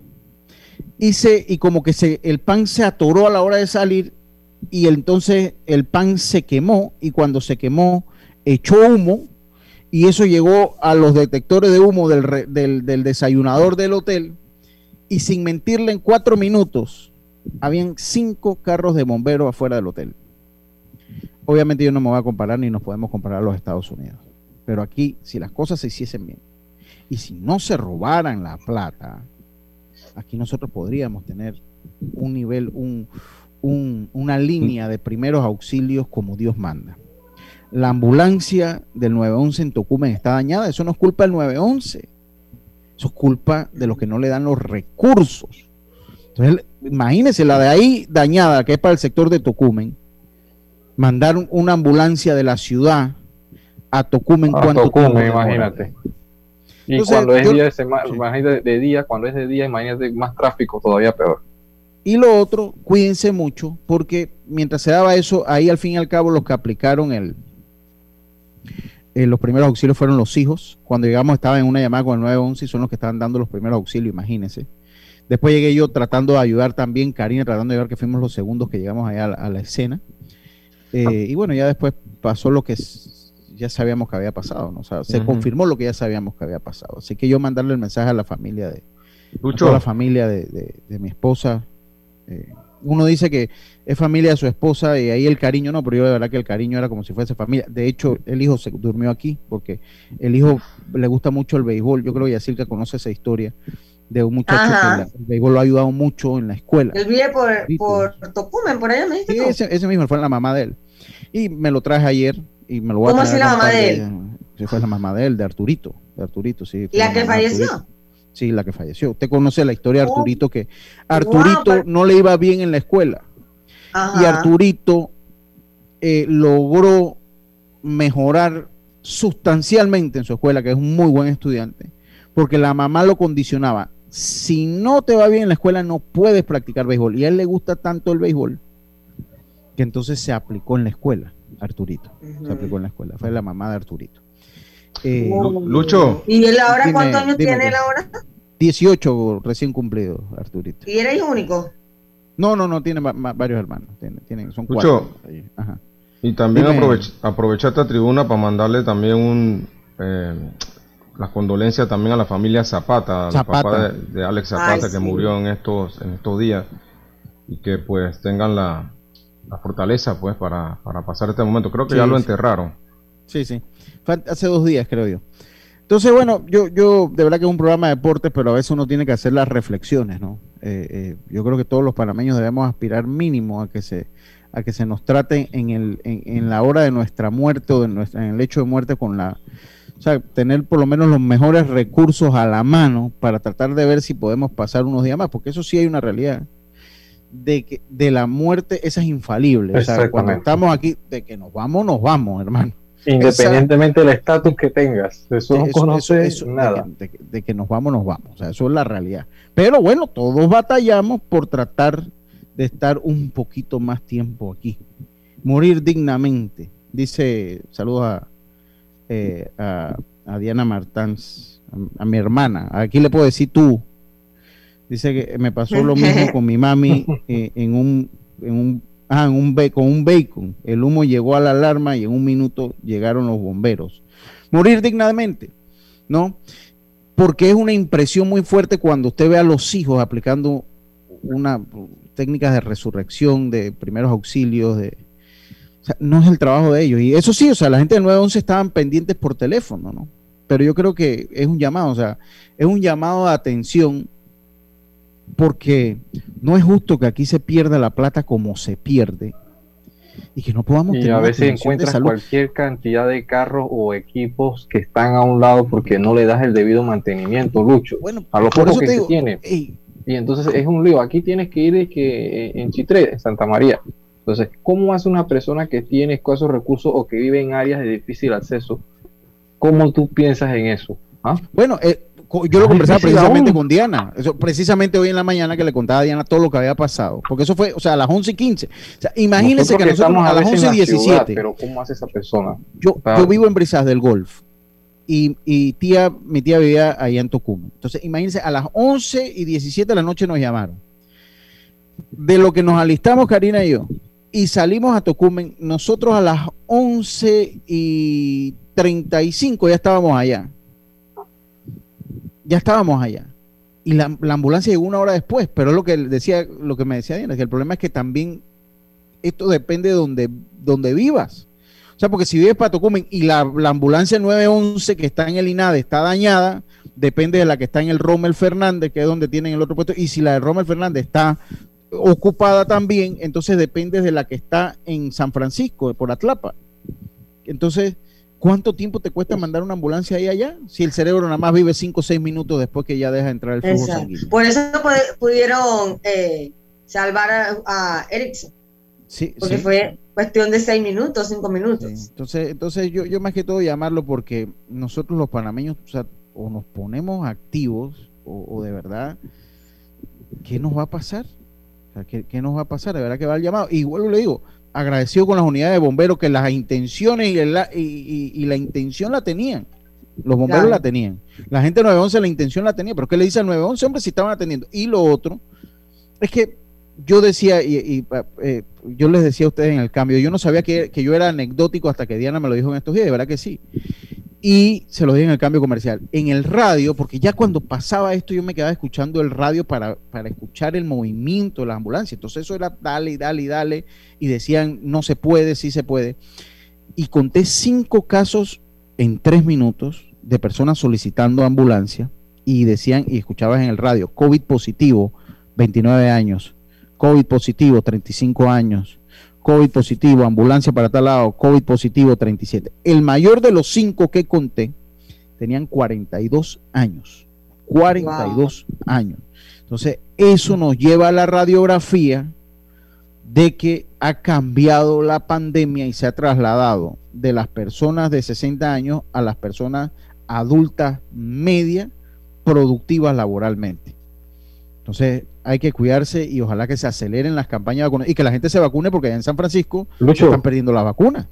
y, y como que se, el pan se atoró a la hora de salir y entonces el pan se quemó y cuando se quemó echó humo y eso llegó a los detectores de humo del, del, desayunador del hotel y sin mentirle en cuatro minutos habían cinco carros de bomberos afuera del hotel. Obviamente yo no me voy a comparar ni nos podemos comparar a los Estados Unidos, pero aquí si las cosas se hiciesen bien y si no se robaran la plata, aquí nosotros podríamos tener un nivel, un, una línea de primeros auxilios como Dios manda. la ambulancia del 911 en Tocumen está dañada. Eso no es culpa del 911. Eso es culpa de los que no le dan los recursos. Entonces, imagínense la de ahí dañada, que es para el sector de Tocumen. Mandar una ambulancia de la ciudad a Tocumen. A Tocumen, imagínate. Y cuando es día de semana, de día, cuando es de día, imagínate más tráfico, todavía peor. Y lo otro, cuídense mucho, porque mientras se daba eso, ahí al fin y al cabo los que aplicaron el, eh, los primeros auxilios fueron los hijos. Cuando llegamos estaba en una llamada con el 911 y son los que estaban dando los primeros auxilios, imagínense. Después llegué yo tratando de ayudar también, Karina tratando de ayudar, que fuimos los segundos que llegamos allá a la, escena. Eh, y bueno, ya después pasó lo que ya sabíamos que había pasado, ¿no? O sea, se confirmó lo que ya sabíamos que había pasado. Así que yo mandarle el mensaje a la familia de, a la familia de, de mi esposa, eh, uno dice que es familia de su esposa y ahí el cariño no, pero yo de verdad que el cariño era como si fuese familia. De hecho, el hijo se durmió aquí porque el hijo le gusta mucho el béisbol. Yo creo que Yacirca conoce esa historia de un muchacho que el béisbol lo ha ayudado mucho en la escuela. Él vive por, por Tocumen, por allá me dijiste. Sí, ese, mismo fue la mamá de él. Y me lo traje ayer y me lo voy ¿Cómo así la mamá de él? fue la mamá de él, de Arturito. De Arturito, sí. ¿Y la que falleció? Sí, la que falleció. Usted conoce la historia de oh. Arturito, que Arturito no le iba bien en la escuela. Y Arturito eh, logró mejorar sustancialmente en su escuela, que es un muy buen estudiante, porque la mamá lo condicionaba. Si no te va bien en la escuela, no puedes practicar béisbol. Y a él le gusta tanto el béisbol que entonces se aplicó en la escuela, Arturito. Se aplicó en la escuela. Fue la mamá de Arturito. Eh, Lucho. ¿Y él ahora cuántos años tiene él ahora? 18 recién cumplidos, Arturito. ¿Y eres único? No, no, no, tiene varios hermanos. Tiene, son cuatro. Y también aprovecha, esta tribuna para mandarle también un eh, las condolencias también a la familia Zapata, al papá de, Alex Zapata que murió en estos en estos días y que pues tengan la, fortaleza pues para, pasar este momento. Creo que ya lo enterraron. Sí, sí hace dos días, creo yo. Entonces, bueno, yo, yo de verdad que es un programa de deportes, pero a veces uno tiene que hacer las reflexiones, ¿no? Eh, eh, yo creo que todos los panameños debemos aspirar mínimo a que se, a que se nos trate en, el, en, la hora de nuestra muerte o de nuestra, en el hecho de muerte con la, o sea, tener por lo menos los mejores recursos a la mano para tratar de ver si podemos pasar unos días más, porque eso sí hay una realidad de que de la muerte esa es infalible. O sea, cuando estamos aquí, de que nos vamos, nos vamos, hermano. Independientemente del estatus que tengas. Eso no conoce nada. De que, nos vamos, nos vamos. O sea, eso es la realidad. Pero bueno, todos batallamos por tratar de estar un poquito más tiempo aquí. Morir dignamente. Dice, saludos a, eh, a, Diana Martans, a, mi hermana. Aquí le puedo decir tú. Dice que me pasó lo mismo con mi mami eh, en, un, en un Ah, un con un bacon. El humo llegó a la alarma y en un minuto llegaron los bomberos. Morir dignamente, ¿no? Porque es una impresión muy fuerte cuando usted ve a los hijos aplicando una técnicas de resurrección, de primeros auxilios, de, no es el trabajo de ellos. Y eso sí, o sea, la gente del 911 estaban pendientes por teléfono, ¿no? Pero yo creo que es un llamado, o sea, es un llamado de atención porque no es justo que aquí se pierda la plata como se pierde y que no podamos y a veces encuentras cualquier cantidad de carros o equipos que están a un lado porque no le das el debido mantenimiento, Lucho. Bueno, a lo poco que se tiene. Y entonces es un lío. Aquí tienes que ir que eh, en Chitré, en Santa María. Entonces, ¿cómo hace una persona que tiene escasos recursos o que vive en áreas de difícil acceso? ¿Cómo tú piensas en eso? ¿Ah? Bueno, eh, yo lo conversaba precisamente con Diana, eso, precisamente hoy en la mañana que le contaba a Diana todo lo que había pasado, porque eso fue, o sea, a las 11 y 15. O sea, imagínense que nosotros a, las 11 y 17. pero ¿cómo hace esa persona? Yo, yo vivo en Brisas del Golf y, y, tía, mi tía vivía allá en Tocumen. Entonces, imagínense, a las 11 y 17 de la noche nos llamaron. De lo que nos alistamos, Karina y yo, y salimos a Tocumen, nosotros a las 11 y 35 ya estábamos allá ya estábamos allá. Y la, ambulancia llegó una hora después, pero lo que decía, lo que me decía Diana, que el problema es que también esto depende de donde, donde vivas. O sea, porque si vives para Tocumen y la, ambulancia 911 que está en el INADE está dañada, depende de la que está en el Rommel Fernández, que es donde tienen el otro puesto. Y si la de Rommel Fernández está ocupada también, entonces depende de la que está en San Francisco, por Atlapa. Entonces, ¿cuánto tiempo te cuesta mandar una ambulancia ahí allá? Si el cerebro nada más vive 5 o 6 minutos después que ya deja entrar el flujo sanguíneo. Por eso pudieron eh, salvar a, a Erickson. Sí, porque fue cuestión de 6 minutos, 5 minutos. Entonces, entonces yo, yo más que todo llamarlo porque nosotros los panameños o, nos ponemos activos o, de verdad, ¿qué nos va a pasar? ¿qué, nos va a pasar? De verdad que va el llamado. Y vuelvo le digo, agradecido con las unidades de bomberos que las intenciones y, y, la intención la tenían. Los bomberos la tenían. La gente de 911 la intención la tenía, pero ¿qué le dice al 911? Hombre, si estaban atendiendo. Y lo otro es que yo decía, y, eh, yo les decía a ustedes en el cambio, yo no sabía que, que, yo era anecdótico hasta que Diana me lo dijo en estos días, de verdad que sí y se lo di en el cambio comercial. En el radio, porque ya cuando pasaba esto yo me quedaba escuchando el radio para, para escuchar el movimiento de la ambulancia. Entonces eso era dale, dale, dale. Y decían, no se puede, sí se puede. Y conté cinco casos en tres minutos de personas solicitando ambulancia y decían, y escuchabas en el radio, COVID positivo, 29 años, COVID positivo, 35 años, COVID positivo, ambulancia para tal lado, COVID positivo 37. El mayor de los cinco que conté tenían 42 años. 42 años. Entonces, eso nos lleva a la radiografía de que ha cambiado la pandemia y se ha trasladado de las personas de 60 años a las personas adultas media productivas laboralmente. Entonces, hay que cuidarse y ojalá que se aceleren las campañas de vacunación y que la gente se vacune porque en San Francisco están perdiendo la vacuna.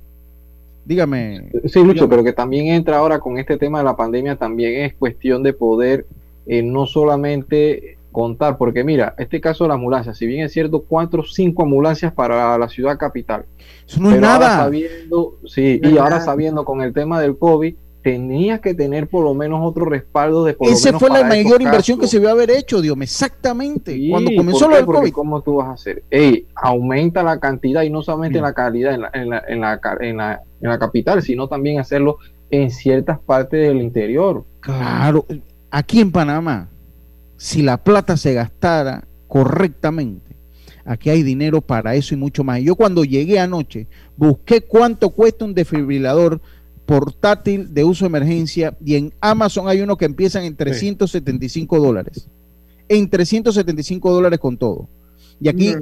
Dígame. Sí, Lucho, pero que también entra ahora con este tema de la pandemia, también es cuestión de poder eh, no solamente contar, porque mira, este caso de la ambulancia, si bien es cierto, cuatro o cinco ambulancias para la ciudad capital. Eso no es nada. Sabiendo, sí, y ahora sabiendo con el tema del COVID, tenía que tener por lo menos otro respaldo de por Esa fue la mayor inversión que se a haber hecho, Dios exactamente. Cuando comenzó lo del COVID. ¿Cómo tú vas a hacer? Ey, aumenta la cantidad y no solamente la calidad en la, en, la, en, la, en, la, en la capital, sino también hacerlo en ciertas partes del interior. Claro, aquí en Panamá, si la plata se gastara correctamente, aquí hay dinero para eso y mucho más. Yo cuando llegué anoche, busqué cuánto cuesta un desfibrilador portátil de uso de emergencia y en Amazon hay uno que empiezan en 375 dólares. En 375 dólares con todo. Y aquí,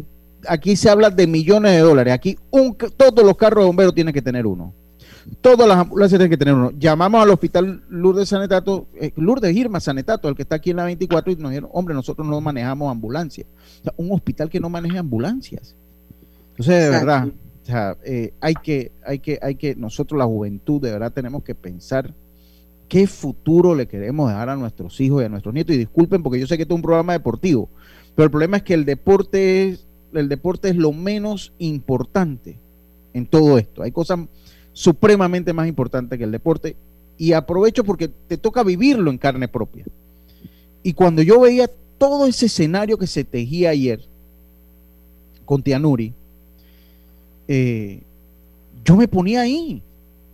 aquí se habla de millones de dólares. Aquí un, todos los carros de bomberos tienen que tener uno. Todas las ambulancias tienen que tener uno. Llamamos al hospital Lourdes Sanetato, eh, Lourdes Irma Sanetato, el que está aquí en la 24, y nos dijeron, hombre, nosotros no manejamos ambulancias. un hospital que no maneja ambulancias. Entonces, de verdad, o sea, eh, hay, que, hay, que, hay que, nosotros la juventud de verdad tenemos que pensar qué futuro le queremos dejar a nuestros hijos y a nuestros nietos. Y disculpen porque yo sé que esto es un programa deportivo, pero el problema es que el deporte es, el deporte es lo menos importante en todo esto. Hay cosas supremamente más importantes que el deporte y aprovecho porque te toca vivirlo en carne propia. Y cuando yo veía todo ese escenario que se tejía ayer con Tianuri, eh, yo me ponía ahí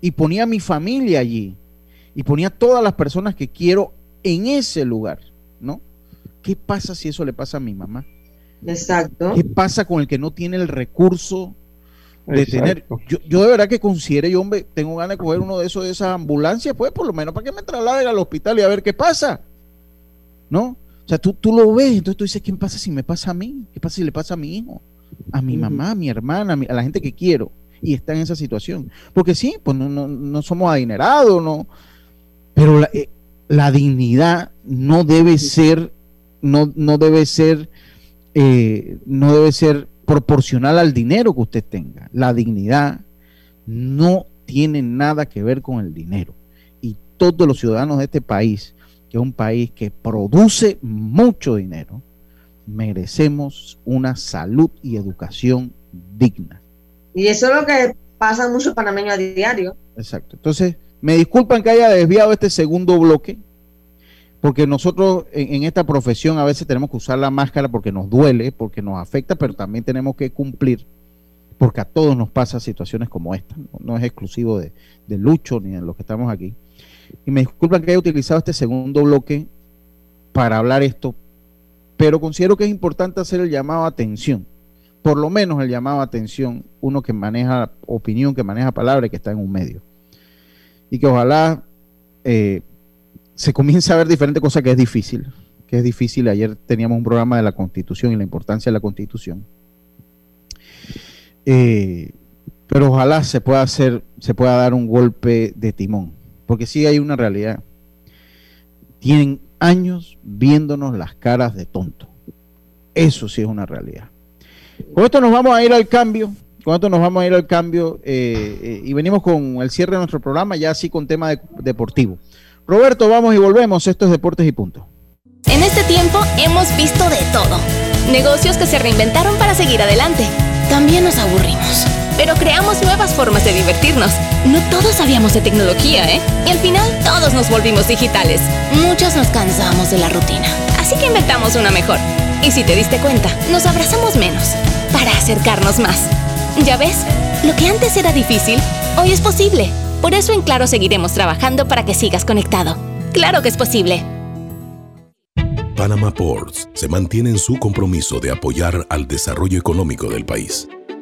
y ponía a mi familia allí y ponía a todas las personas que quiero en ese lugar, ¿no? ¿Qué pasa si eso le pasa a mi mamá? Exacto. ¿Qué pasa con el que no tiene el recurso de tener? Yo, yo, de verdad que considere, yo hombre, tengo ganas de coger uno de esos de esas ambulancias, pues por lo menos para que me trasladen al hospital y a ver qué pasa, ¿no? O sea, tú, tú lo ves, entonces tú dices, ¿qué pasa si me pasa a mí? ¿Qué pasa si le pasa a mi hijo? A mi mamá, a mi hermana, a, la gente que quiero y está en esa situación. Porque sí, pues no, no, somos adinerados, no, pero la, eh, la, dignidad no debe ser, no, no debe ser, eh, no debe ser proporcional al dinero que usted tenga. La dignidad no tiene nada que ver con el dinero. Y todos los ciudadanos de este país, que es un país que produce mucho dinero, merecemos una salud y educación digna. Y eso es lo que pasa mucho panameños a diario. Exacto. Entonces, me disculpan que haya desviado este segundo bloque, porque nosotros en, esta profesión a veces tenemos que usar la máscara porque nos duele, porque nos afecta, pero también tenemos que cumplir, porque a todos nos pasa situaciones como esta. No, es exclusivo de, de Lucho ni de los que estamos aquí. Y me disculpan que haya utilizado este segundo bloque para hablar esto, pero considero que es importante hacer el llamado a atención, por lo menos el llamado a atención, uno que maneja opinión, que maneja palabras, que está en un medio. Y que ojalá eh, se comience a ver diferentes cosas que es difícil, que es difícil. Ayer teníamos un programa de la Constitución y la importancia de la Constitución. Eh, pero ojalá se pueda hacer, se pueda dar un golpe de timón, porque sí hay una realidad. Tienen años viéndonos las caras de tonto. Eso sí es una realidad. Con esto nos vamos a ir al cambio. Con esto nos vamos a ir al cambio eh, eh, y venimos con el cierre de nuestro programa, ya así con tema deportivo. Roberto, vamos y volvemos. Esto es Deportes y Punto. En este tiempo hemos visto de todo. Negocios que se reinventaron para seguir adelante. También nos aburrimos. Pero creamos nuevas formas de divertirnos. No todos sabíamos de tecnología, ¿eh? Y al final todos nos volvimos digitales. Muchos nos cansamos de la rutina. Así que inventamos una mejor. Y si te diste cuenta, nos abrazamos menos. Para acercarnos más. ¿Ya ves? Lo que antes era difícil, hoy es posible. Por eso en Claro seguiremos trabajando para que sigas conectado. Claro que es posible. Panama Ports se mantiene en su compromiso de apoyar al desarrollo económico del país.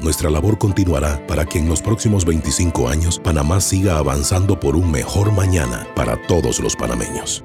Nuestra labor continuará para que en los próximos 25 años Panamá siga avanzando por un mejor mañana para todos los panameños.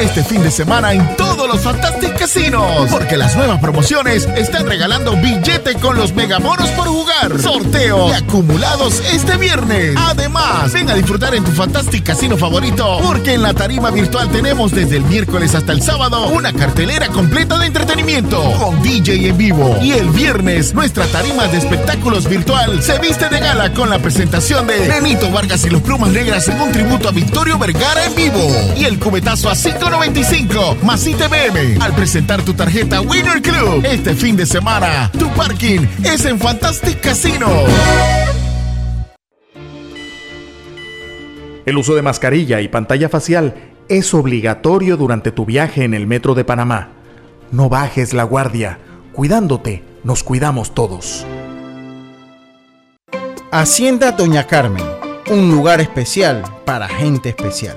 este fin de semana en todos los Fantastic Casinos. Porque las nuevas promociones están regalando billete con los megamonos por jugar. Sorteo y acumulados este viernes. Además, ven a disfrutar en tu Fantastic Casino favorito. Porque en la tarima virtual tenemos desde el miércoles hasta el sábado una cartelera completa de entretenimiento. Con DJ en vivo. Y el viernes, nuestra tarima de espectáculos virtual se viste de gala con la presentación de Benito Vargas y los Plumas Negras en un tributo a Victorio Vergara en vivo. Y el cubetazo a 5.95 más ITBM. Al presentar tu tarjeta Winner Club este fin de semana, tu parking es en Fantastic Casino. El uso de mascarilla y pantalla facial es obligatorio durante tu viaje en el metro de Panamá. No bajes la guardia. Cuidándote, nos cuidamos todos. Hacienda Doña Carmen, un lugar especial para gente especial.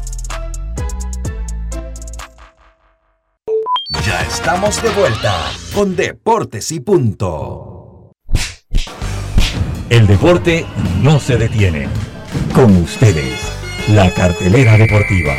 estamos de vuelta con Deportes y Punto. El deporte no se detiene. Con ustedes, la cartelera deportiva.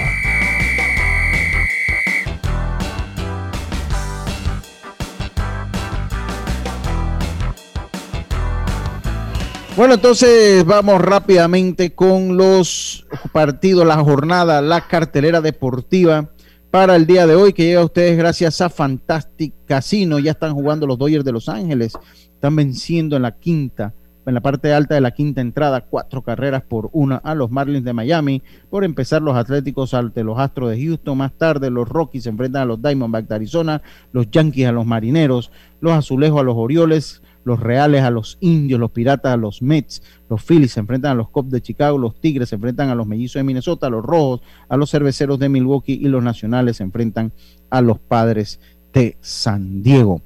Bueno, entonces vamos rápidamente con los partidos, la jornada, la cartelera deportiva para el día de hoy que llega a ustedes gracias a Fantastic Casino. Ya están jugando los Dodgers de Los Ángeles, están venciendo en la quinta, en la parte alta de la quinta entrada, cuatro carreras por una a los Marlins de Miami. Por empezar, los Atléticos ante los Astros de Houston. Más tarde, los Rockies se enfrentan a los Diamondbacks de Arizona, los Yankees a los Marineros, los Azulejos a los Orioles los Reales a los Indios, los Piratas a los Mets, los Phillies se enfrentan a los Cubs de Chicago, los Tigres se enfrentan a los Mellizos de Minnesota, los Rojos a los Cerveceros de Milwaukee y los Nacionales se enfrentan a los Padres de San Diego.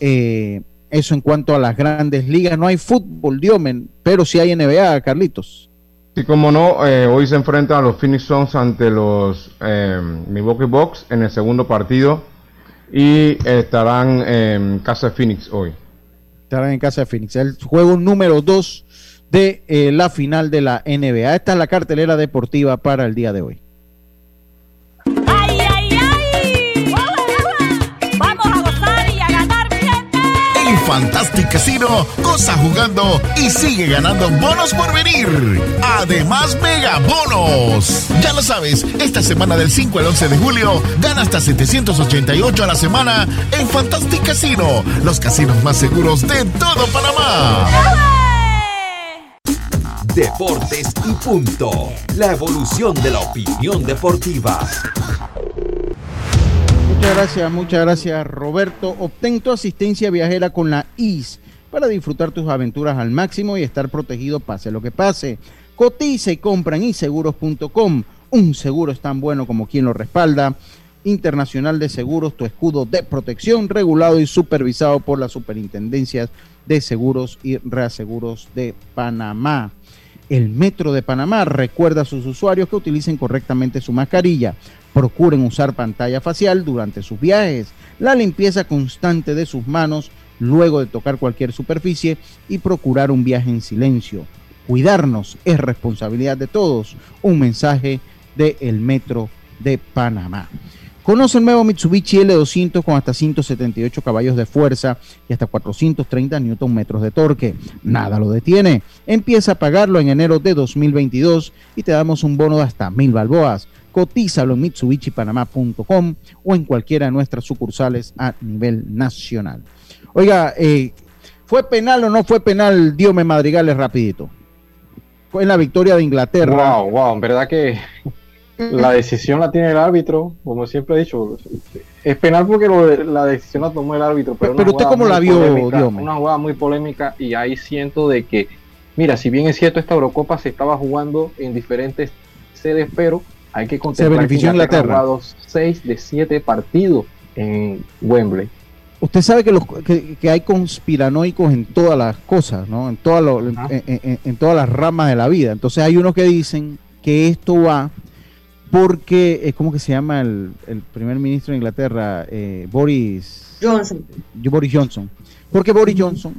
Eh, eso en cuanto a las grandes ligas. No hay fútbol, Diomen, pero sí hay NBA, Carlitos. Sí, como no, eh, hoy se enfrentan a los Phoenix Suns ante los eh, Milwaukee Bucks en el segundo partido y estarán en casa Phoenix hoy. Estarán en casa de Phoenix. El juego número 2 de eh, la final de la NBA. Esta es la cartelera deportiva para el día de hoy. En Fantastic Casino, goza jugando y sigue ganando bonos por venir. Además, mega bonos. Ya lo sabes, esta semana del 5 al 11 de julio, gana hasta 788 a la semana en Fantastic Casino, los casinos más seguros de todo Panamá. Deportes y punto. La evolución de la opinión deportiva. Muchas gracias, muchas gracias Roberto. Obtén tu asistencia viajera con la IS para disfrutar tus aventuras al máximo y estar protegido pase lo que pase. Cotiza y compra en iseguros.com. Un seguro es tan bueno como quien lo respalda. Internacional de Seguros, tu escudo de protección, regulado y supervisado por las superintendencias de seguros y reaseguros de Panamá. El Metro de Panamá recuerda a sus usuarios que utilicen correctamente su mascarilla, procuren usar pantalla facial durante sus viajes, la limpieza constante de sus manos luego de tocar cualquier superficie y procurar un viaje en silencio. Cuidarnos es responsabilidad de todos. Un mensaje de El Metro de Panamá. Conoce el nuevo Mitsubishi L200 con hasta 178 caballos de fuerza y hasta 430 Nm de torque. Nada lo detiene. Empieza a pagarlo en enero de 2022 y te damos un bono de hasta mil balboas. Cotízalo en mitsubishipanamá.com o en cualquiera de nuestras sucursales a nivel nacional. Oiga, eh, ¿fue penal o no fue penal Diome Madrigales rapidito? Fue en la victoria de Inglaterra. Wow, wow, en verdad que la decisión la tiene el árbitro, como siempre he dicho. Es penal porque lo la decisión la tomó el árbitro. Pero, Pero usted cómo la vio, polémica? Una jugada muy polémica y ahí siento de que, mira, si bien es cierto esta Eurocopa se estaba jugando en diferentes sedes, pero hay que contemplar que benefició Inglaterra. ha jugado 6 de 7 partidos en Wembley. Usted sabe que, los, que, que hay conspiranoicos en todas las cosas, ¿no? En, todas lo- en, en- en- en todas las ramas de la vida. Entonces hay unos que dicen que esto va porque, eh, ¿cómo que se llama el, el primer ministro de Inglaterra? Eh, Boris Johnson. Boris Johnson. Porque Boris Johnson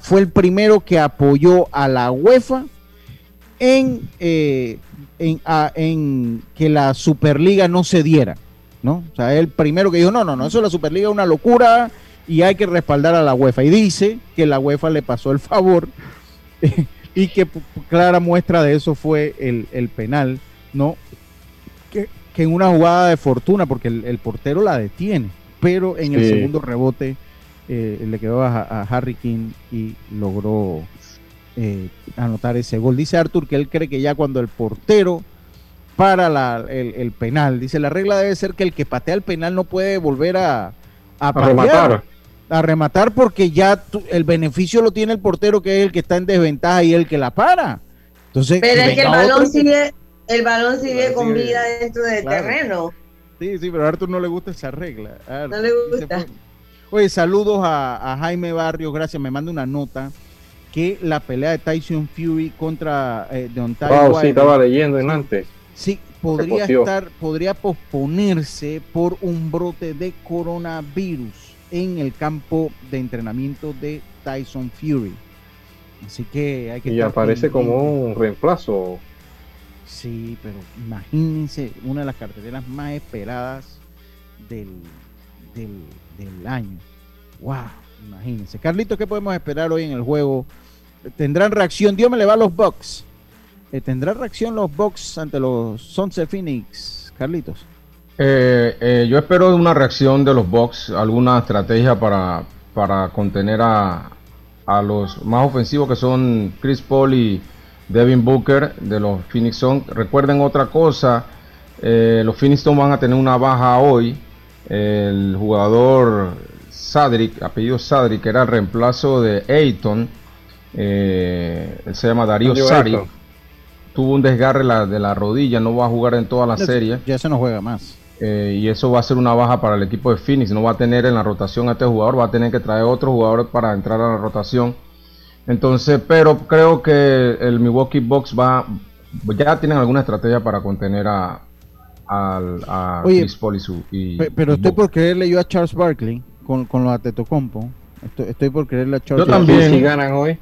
fue el primero que apoyó a la UEFA en, eh, en, en que la Superliga no se diera, ¿no? O sea, el primero que dijo, no, no, no, eso de la Superliga es una locura y hay que respaldar a la UEFA. Y dice que la UEFA le pasó el favor y que clara muestra de eso fue el, el penal, ¿no? Que, en una jugada de fortuna, porque el, el portero la detiene, pero en el segundo rebote eh, le quedó a, a Harry King y logró eh, anotar ese gol. Dice Arthur que él cree que ya cuando el portero para la- el, el penal, dice la regla debe ser que el que patea el penal no puede volver a, a, patear, rematar. a rematar porque ya tu- el beneficio lo tiene el portero que es el que está en desventaja y el que la para. Entonces, Pero es que el balón otro sigue, el balón sigue con sigue- vida dentro del claro. terreno. Sí, sí, pero a Arthur no le gusta esa regla. No le gusta. Oye, saludos a, a Jaime Barrios, gracias. Me manda una nota que la pelea de Tyson Fury contra eh, Deontay Wow, sí, Wilder, estaba leyendo en antes. sí, podría estar, podría posponerse por un brote de coronavirus en el campo de entrenamiento de Tyson Fury. Así que hay que Y estar aparece como un reemplazo. Sí, pero imagínense una de las carteleras más esperadas del, del, del año. ¡Wow! Imagínense. Carlitos, ¿qué podemos esperar hoy en el juego? ¿Tendrán reacción? Dios me le va a los Bucks. Eh, ¿Tendrán reacción los Bucks ante los Sons de Phoenix, Carlitos? Eh, eh, yo espero una reacción de los Bucks, alguna estrategia para, para contener a, a los más ofensivos que son Chris Paul y Devin Booker de los Phoenix Suns. Recuerden otra cosa, eh, los Phoenix Suns van a tener una baja hoy. El jugador Sadrick, apellido Sadrick, que era el reemplazo de Ayton, eh, él se llama Darío Sari. Tuvo un desgarre la- de la rodilla, no va a jugar en toda la Ya- serie. Ya se no juega más. Eh, y eso va a ser una baja para el equipo de Phoenix. No va a tener en la rotación a este jugador, va a tener que traer otro jugador para entrar a la rotación. Entonces, pero creo que el Milwaukee Bucks va, ya tienen alguna estrategia para contener a, al- a Oye, Chris Paul y su... y- Pero y estoy Bob. por creerle yo a Charles Barkley con, con los Atetocompo. Estoy, estoy por creerle a Charles Yo también. Si ganan hoy.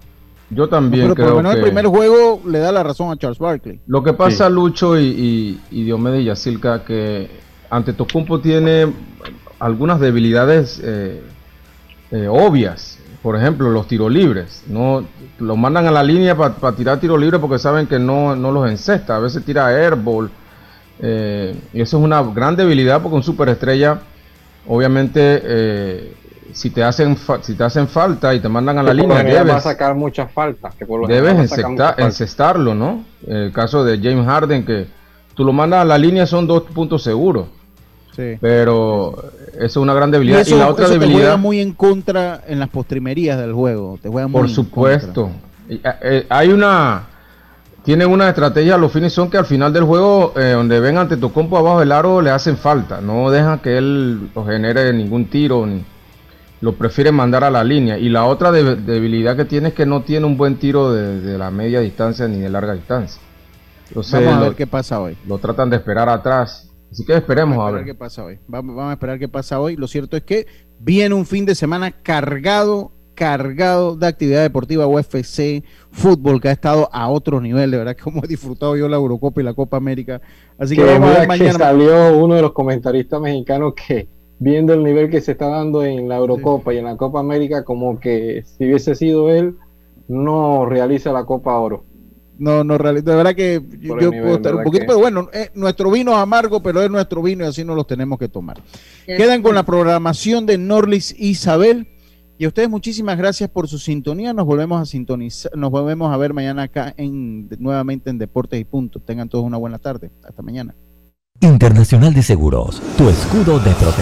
Yo también pero por creo lo menos que... el primer juego le da la razón a Charles Barkley. Lo que pasa, Lucho y, y, y Diomedes y Yacilca, que ante Tocumpo tiene algunas debilidades eh, eh, obvias. Por ejemplo, los tiros libres. No, lo mandan a la línea para tirar tiros libres porque saben que no, no los encesta. A veces tira airball. eh, y eso es una gran debilidad porque un superestrella, obviamente, eh, si te hacen fa- si te hacen falta y te mandan a la Que línea, va a debes, sacar muchas faltas. Que por debes muchas encestarlo, ¿no? El caso de James Harden, que tú lo mandas a la línea, son dos puntos seguros. Sí. Pero eso es una gran debilidad. Y, eso, la otra eso te juega debilidad, muy en contra en las postrimerías del juego. Te juega muy por en supuesto, y, eh, eh, hay una. Tienen una estrategia, los fines son que al final del juego, eh, donde ven ante tu compo abajo del aro, le hacen falta. No dejan que él lo genere ningún tiro, ni, lo prefieren mandar a la línea. Y la otra de- debilidad que tiene es que no tiene un buen tiro de, de la media distancia ni de larga distancia. Entonces, Vamos a lo- qué pasa hoy. lo tratan de esperar atrás. Así que esperemos Vamos a a ver qué pasa hoy. Vamos, vamos a esperar qué pasa hoy. Lo cierto es que viene un fin de semana cargado, cargado de actividad deportiva, UFC, fútbol, que ha estado a otro nivel. De verdad, que como he disfrutado yo la Eurocopa y la Copa América. Así que, que vamos a ver que mañana. salió uno de los comentaristas mexicanos que viendo el nivel que se está dando en la Eurocopa y en la Copa América, como que si hubiese sido él, no realiza la Copa Oro. No, no, de verdad que yo, Por el yo nivel, puedo estar un ¿verdad poquito, que? pero bueno, eh, nuestro vino es amargo, pero es nuestro vino y así no los tenemos que tomar. Quedan con la programación de Norlis Isabel. Y a ustedes muchísimas gracias por su sintonía. Nos volvemos a sintonizar, nos volvemos a ver mañana acá en nuevamente en Deportes y Punto. Tengan todos una buena tarde. Hasta mañana. Internacional de Seguros, tu escudo de protección.